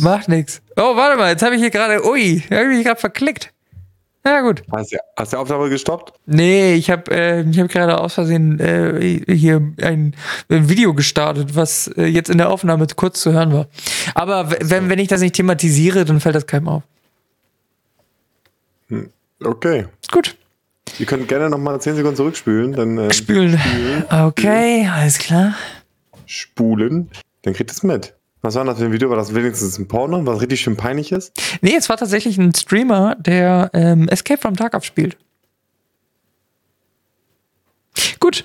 macht nix. Oh, warte mal, jetzt habe ich hier gerade, ui, habe ich mich gerade verklickt. Ja, gut. Hast du, hast du die Aufnahme gestoppt? Nee, ich habe äh, ich hab gerade aus Versehen äh, hier ein, ein Video gestartet, was äh, jetzt in der Aufnahme kurz zu hören war. Aber wenn, wenn ich das nicht thematisiere, dann fällt das keinem auf. Okay. Ist gut. Ihr könnt gerne nochmal 10 Sekunden zurückspülen, dann äh, Spülen. Okay, alles klar. spulen. Dann kriegt es mit. Was war das für ein Video? War das wenigstens ein Porno, was richtig schön peinlich ist? Nee, es war tatsächlich ein Streamer, der ähm, Escape from Tarkov spielt. Gut.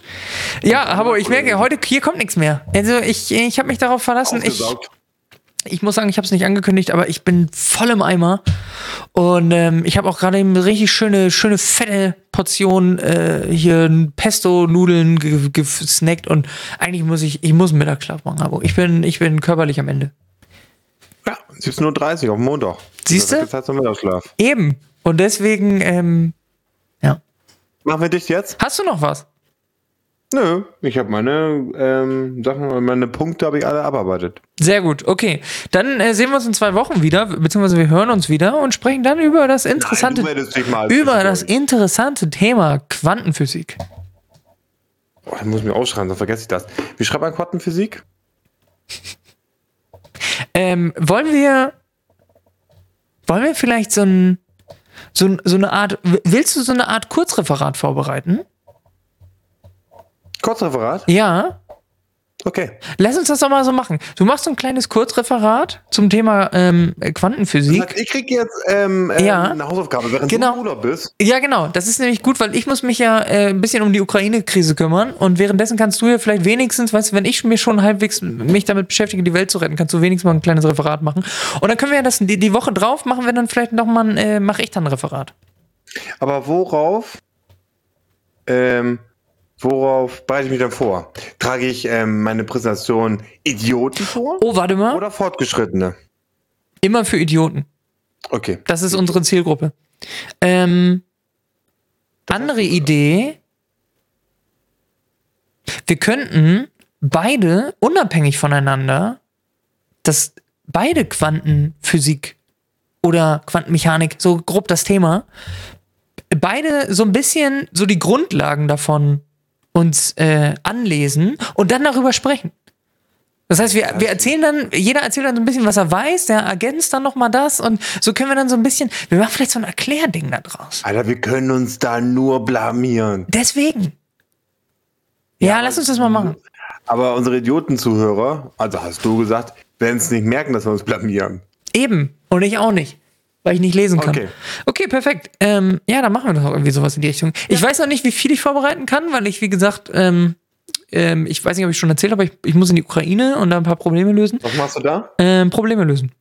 Ja, aber ich merke, heute hier kommt nichts mehr. Also ich, ich habe mich darauf verlassen. Ich. Ich muss sagen, ich habe es nicht angekündigt, aber ich bin voll im Eimer. Und ähm, ich habe auch gerade eben eine richtig schöne, schöne fette Portion äh, hier Pesto-Nudeln ge- gesnackt und eigentlich muss ich, ich muss einen Mittagsschlaf machen, aber ich bin, ich bin körperlich am Ende. Ja, 17.30 Uhr auf Montag. Siehst du? Ist Zeit zum Mittagsschlaf. Eben. Und deswegen, ähm, ja. Machen wir dich jetzt? Hast du noch was? Nö, ich habe meine ähm, Sachen, meine Punkte habe ich alle abarbeitet. Sehr gut, okay. Dann äh, sehen wir uns in zwei Wochen wieder, beziehungsweise wir hören uns wieder und sprechen dann über das interessante, Nein, über das interessante Thema Quantenphysik. Oh, ich muss mir ausschreiben, sonst vergesse ich das. Wie schreibt man Quantenphysik? (laughs) Ähm, wollen wir, wollen wir vielleicht so ein, so, so eine Art, willst du so eine Art Kurzreferat vorbereiten? Kurzreferat? Ja. Okay. Lass uns das doch mal so machen. Du machst so ein kleines Kurzreferat zum Thema ähm, Quantenphysik. Das heißt, ich krieg jetzt ähm, ähm, Ja. eine Hausaufgabe, während Genau. du im Urlaub bist. Ja, genau. Das ist nämlich gut, weil ich muss mich ja äh, ein bisschen um die Ukraine-Krise kümmern und währenddessen kannst du ja vielleicht wenigstens, weißt du, wenn ich mir schon halbwegs mich damit beschäftige, die Welt zu retten, kannst du wenigstens mal ein kleines Referat machen. Und dann können wir ja das die, die Woche drauf machen wir dann vielleicht noch mal ein, äh, mache ich dann ein Referat. Aber worauf, ähm, worauf bereite ich mich dann vor? Trage ich ähm, meine Präsentation Idioten vor Oh, warte mal. oder Fortgeschrittene? Immer für Idioten. Okay. Das ist unsere Zielgruppe. Ähm, andere Idee. Wir könnten beide unabhängig voneinander, dass beide Quantenphysik oder Quantenmechanik, so grob das Thema, beide so ein bisschen so die Grundlagen davon uns äh, anlesen und dann darüber sprechen. Das heißt, wir, wir erzählen dann, jeder erzählt dann so ein bisschen, was er weiß, der ergänzt dann nochmal das und so können wir dann so ein bisschen, wir machen vielleicht so ein Erklärding da draus. Alter, wir können uns da nur blamieren. Deswegen. Ja, lass uns das mal machen. Aber unsere Idioten-Zuhörer, also hast du gesagt, werden es nicht merken, dass wir uns blamieren. Eben. Und ich auch nicht. Weil ich nicht lesen kann. Okay. Okay, perfekt. Ähm, ja, dann machen wir doch irgendwie sowas in die Richtung. Ich weiß noch nicht, wie viel ich vorbereiten kann, weil ich, wie gesagt, ähm, ähm, ich weiß nicht, ob ich schon erzählt habe, aber ich, ich muss in die Ukraine und da ein paar Probleme lösen. Was machst du da? ähm, Probleme lösen.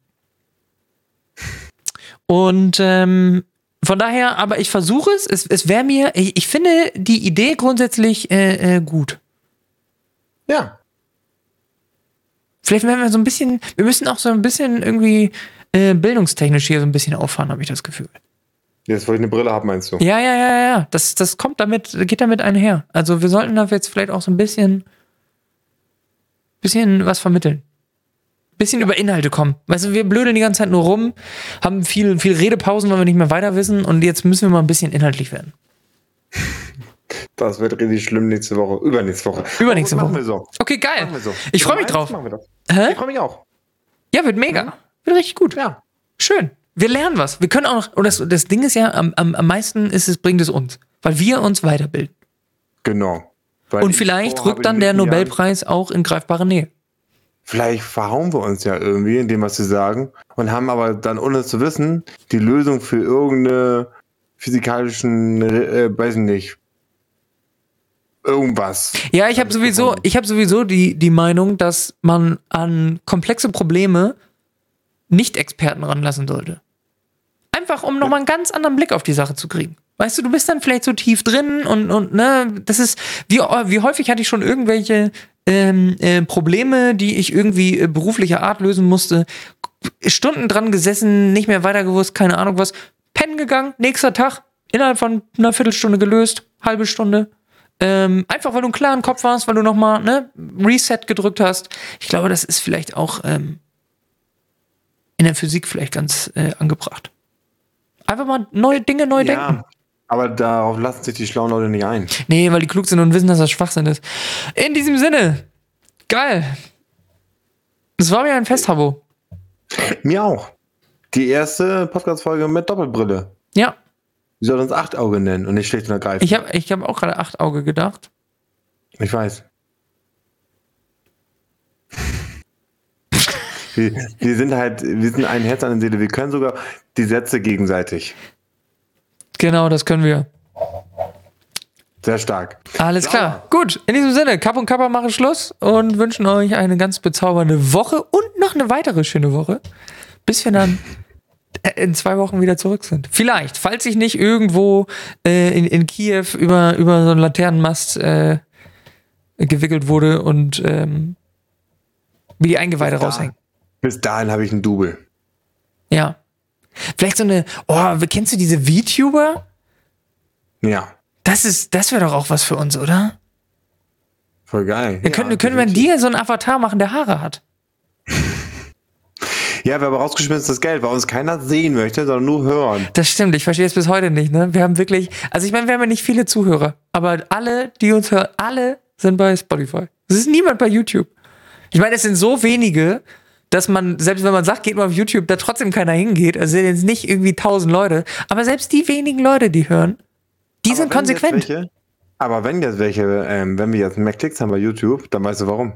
Und ähm, von daher, aber ich versuche es. Es, es wäre mir, ich, ich finde die Idee grundsätzlich äh, äh, gut. Ja. Vielleicht werden wir so ein bisschen, wir müssen auch so ein bisschen irgendwie äh, bildungstechnisch hier so ein bisschen auffahren, habe ich das Gefühl. Jetzt, wo ich eine Brille habe, meinst du? Ja, ja, ja, ja. Das, das kommt damit, geht damit einher. Also wir sollten da jetzt vielleicht auch so ein bisschen, bisschen was vermitteln. Bisschen über Inhalte kommen. Weißt du, wir blödeln die ganze Zeit nur rum, haben viel, viel Redepausen, weil wir nicht mehr weiter wissen und jetzt müssen wir mal ein bisschen inhaltlich werden. Das wird richtig schlimm nächste Woche. Übernächste Woche. Übernächste Machen Woche. wir so. Okay, geil. Machen wir so. Ich freue mich drauf. Machen? Ich freue mich auch. Ja, wird mega. Wird richtig gut. Ja. Schön. Wir lernen was. Wir können auch noch, und das, das Ding ist ja, am, am, am meisten ist es, bringt es uns. Weil wir uns weiterbilden. Genau. Weil Und ich vielleicht rückt dann der nächsten Jahren- Nobelpreis auch in greifbare Nähe. Vielleicht verhauen wir uns ja irgendwie in dem, was sie sagen, und haben aber dann, ohne es zu wissen, die Lösung für irgendeine physikalischen, äh, weiß ich nicht, irgendwas. Ja, ich habe sowieso, ich habe sowieso die, die Meinung, dass man an komplexe Probleme nicht Experten ranlassen sollte. Einfach, um nochmal einen ganz anderen Blick auf die Sache zu kriegen. Weißt du, du bist dann vielleicht so tief drin und, und ne, das ist, wie, wie häufig hatte ich schon irgendwelche ähm, äh, Probleme, die ich irgendwie äh, beruflicher Art lösen musste, Stunden dran gesessen, nicht mehr weiter gewusst, keine Ahnung was, pennen gegangen, nächster Tag, innerhalb von einer Viertelstunde gelöst, halbe Stunde. Ähm, einfach weil du einen klaren Kopf warst, weil du nochmal ne, Reset gedrückt hast. Ich glaube, das ist vielleicht auch ähm, in der Physik vielleicht ganz äh, angebracht. Einfach mal neue Dinge neu denken. Ja, aber darauf lassen sich die schlauen Leute nicht ein. Nee, weil die klug sind und wissen, dass das Schwachsinn ist. In diesem Sinne, geil. Es war mir ein Fest, Habo. Mir auch. Die erste Podcast-Folge mit Doppelbrille. Ja, Wir sollten uns Achtauge nennen und nicht schlicht und ergreifend. ich habe ich hab auch gerade acht Auge gedacht. Ich weiß. Wir, wir sind halt, wir sind ein Herz an der Seele. Wir können sogar die Sätze gegenseitig. Genau, das können wir. Sehr stark. Alles klar. Gut, in diesem Sinne, Kapp und Kappa machen Schluss und wünschen euch eine ganz bezaubernde Woche und noch eine weitere schöne Woche, bis wir dann äh, in zwei Wochen wieder zurück sind. Vielleicht, falls ich nicht irgendwo äh, in, in Kiew über, über so einen Laternenmast äh, gewickelt wurde und ähm, wie die Eingeweide raushängen. Bis dahin habe ich einen Double. Ja. Vielleicht so eine, oh, kennst du diese VTuber? Ja, Das ist, das wäre doch auch was für uns, oder? voll geil. Wir können, können wir dir so einen Avatar machen, der Haare hat. (laughs) Ja, wir haben rausgeschmissenes Geld, weil uns keiner sehen möchte, sondern nur hören. Das stimmt, ich verstehe es bis heute nicht, ne? Wir haben wirklich, also ich meine, wir haben ja nicht viele Zuhörer, aber alle, die uns hören, alle sind bei Spotify. Es ist niemand bei YouTube. Ich meine, es sind so wenige, dass man, selbst wenn man sagt, geht mal auf YouTube, da trotzdem keiner hingeht. Also sind jetzt nicht irgendwie tausend Leute, aber selbst die wenigen Leute, die hören, die Aber sind konsequent. Welche, aber wenn jetzt welche, ähm, wenn wir jetzt mehr Klicks haben bei YouTube, dann weißt du warum.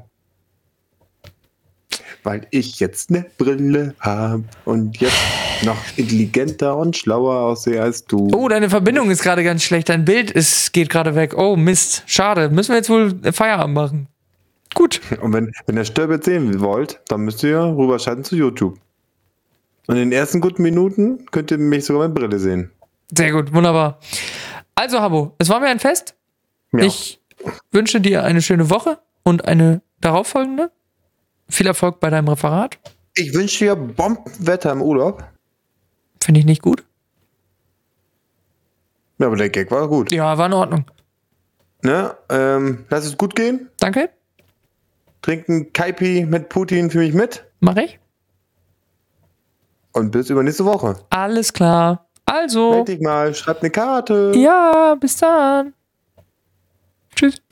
Weil ich jetzt eine Brille habe und jetzt noch intelligenter und schlauer aussehe als du. Oh, deine Verbindung ist gerade ganz schlecht. Dein Bild ist, geht gerade weg. Oh, Mist. Schade. Müssen wir jetzt wohl Feierabend machen. Gut. Und wenn, wenn ihr Störbild sehen wollt, dann müsst ihr rüberschalten zu YouTube. Und in den ersten guten Minuten könnt ihr mich sogar mit Brille sehen. Sehr gut. Wunderbar. Also, Habo, es war mir ein Fest. Ja. Ich wünsche dir eine schöne Woche und eine darauffolgende. Viel Erfolg bei deinem Referat. ich wünsche dir Bombenwetter im Urlaub. Finde ich nicht gut. Ja, aber der Gag war gut. Ja, war in Ordnung. Ne? Ähm, lass es gut gehen. Danke. Trinken Kaipi mit Putin für mich mit. Mach ich. Und bis übernächste Woche. Alles klar. Also, Meld dich mal, schreib eine Karte. ja, bis dann. Tschüss.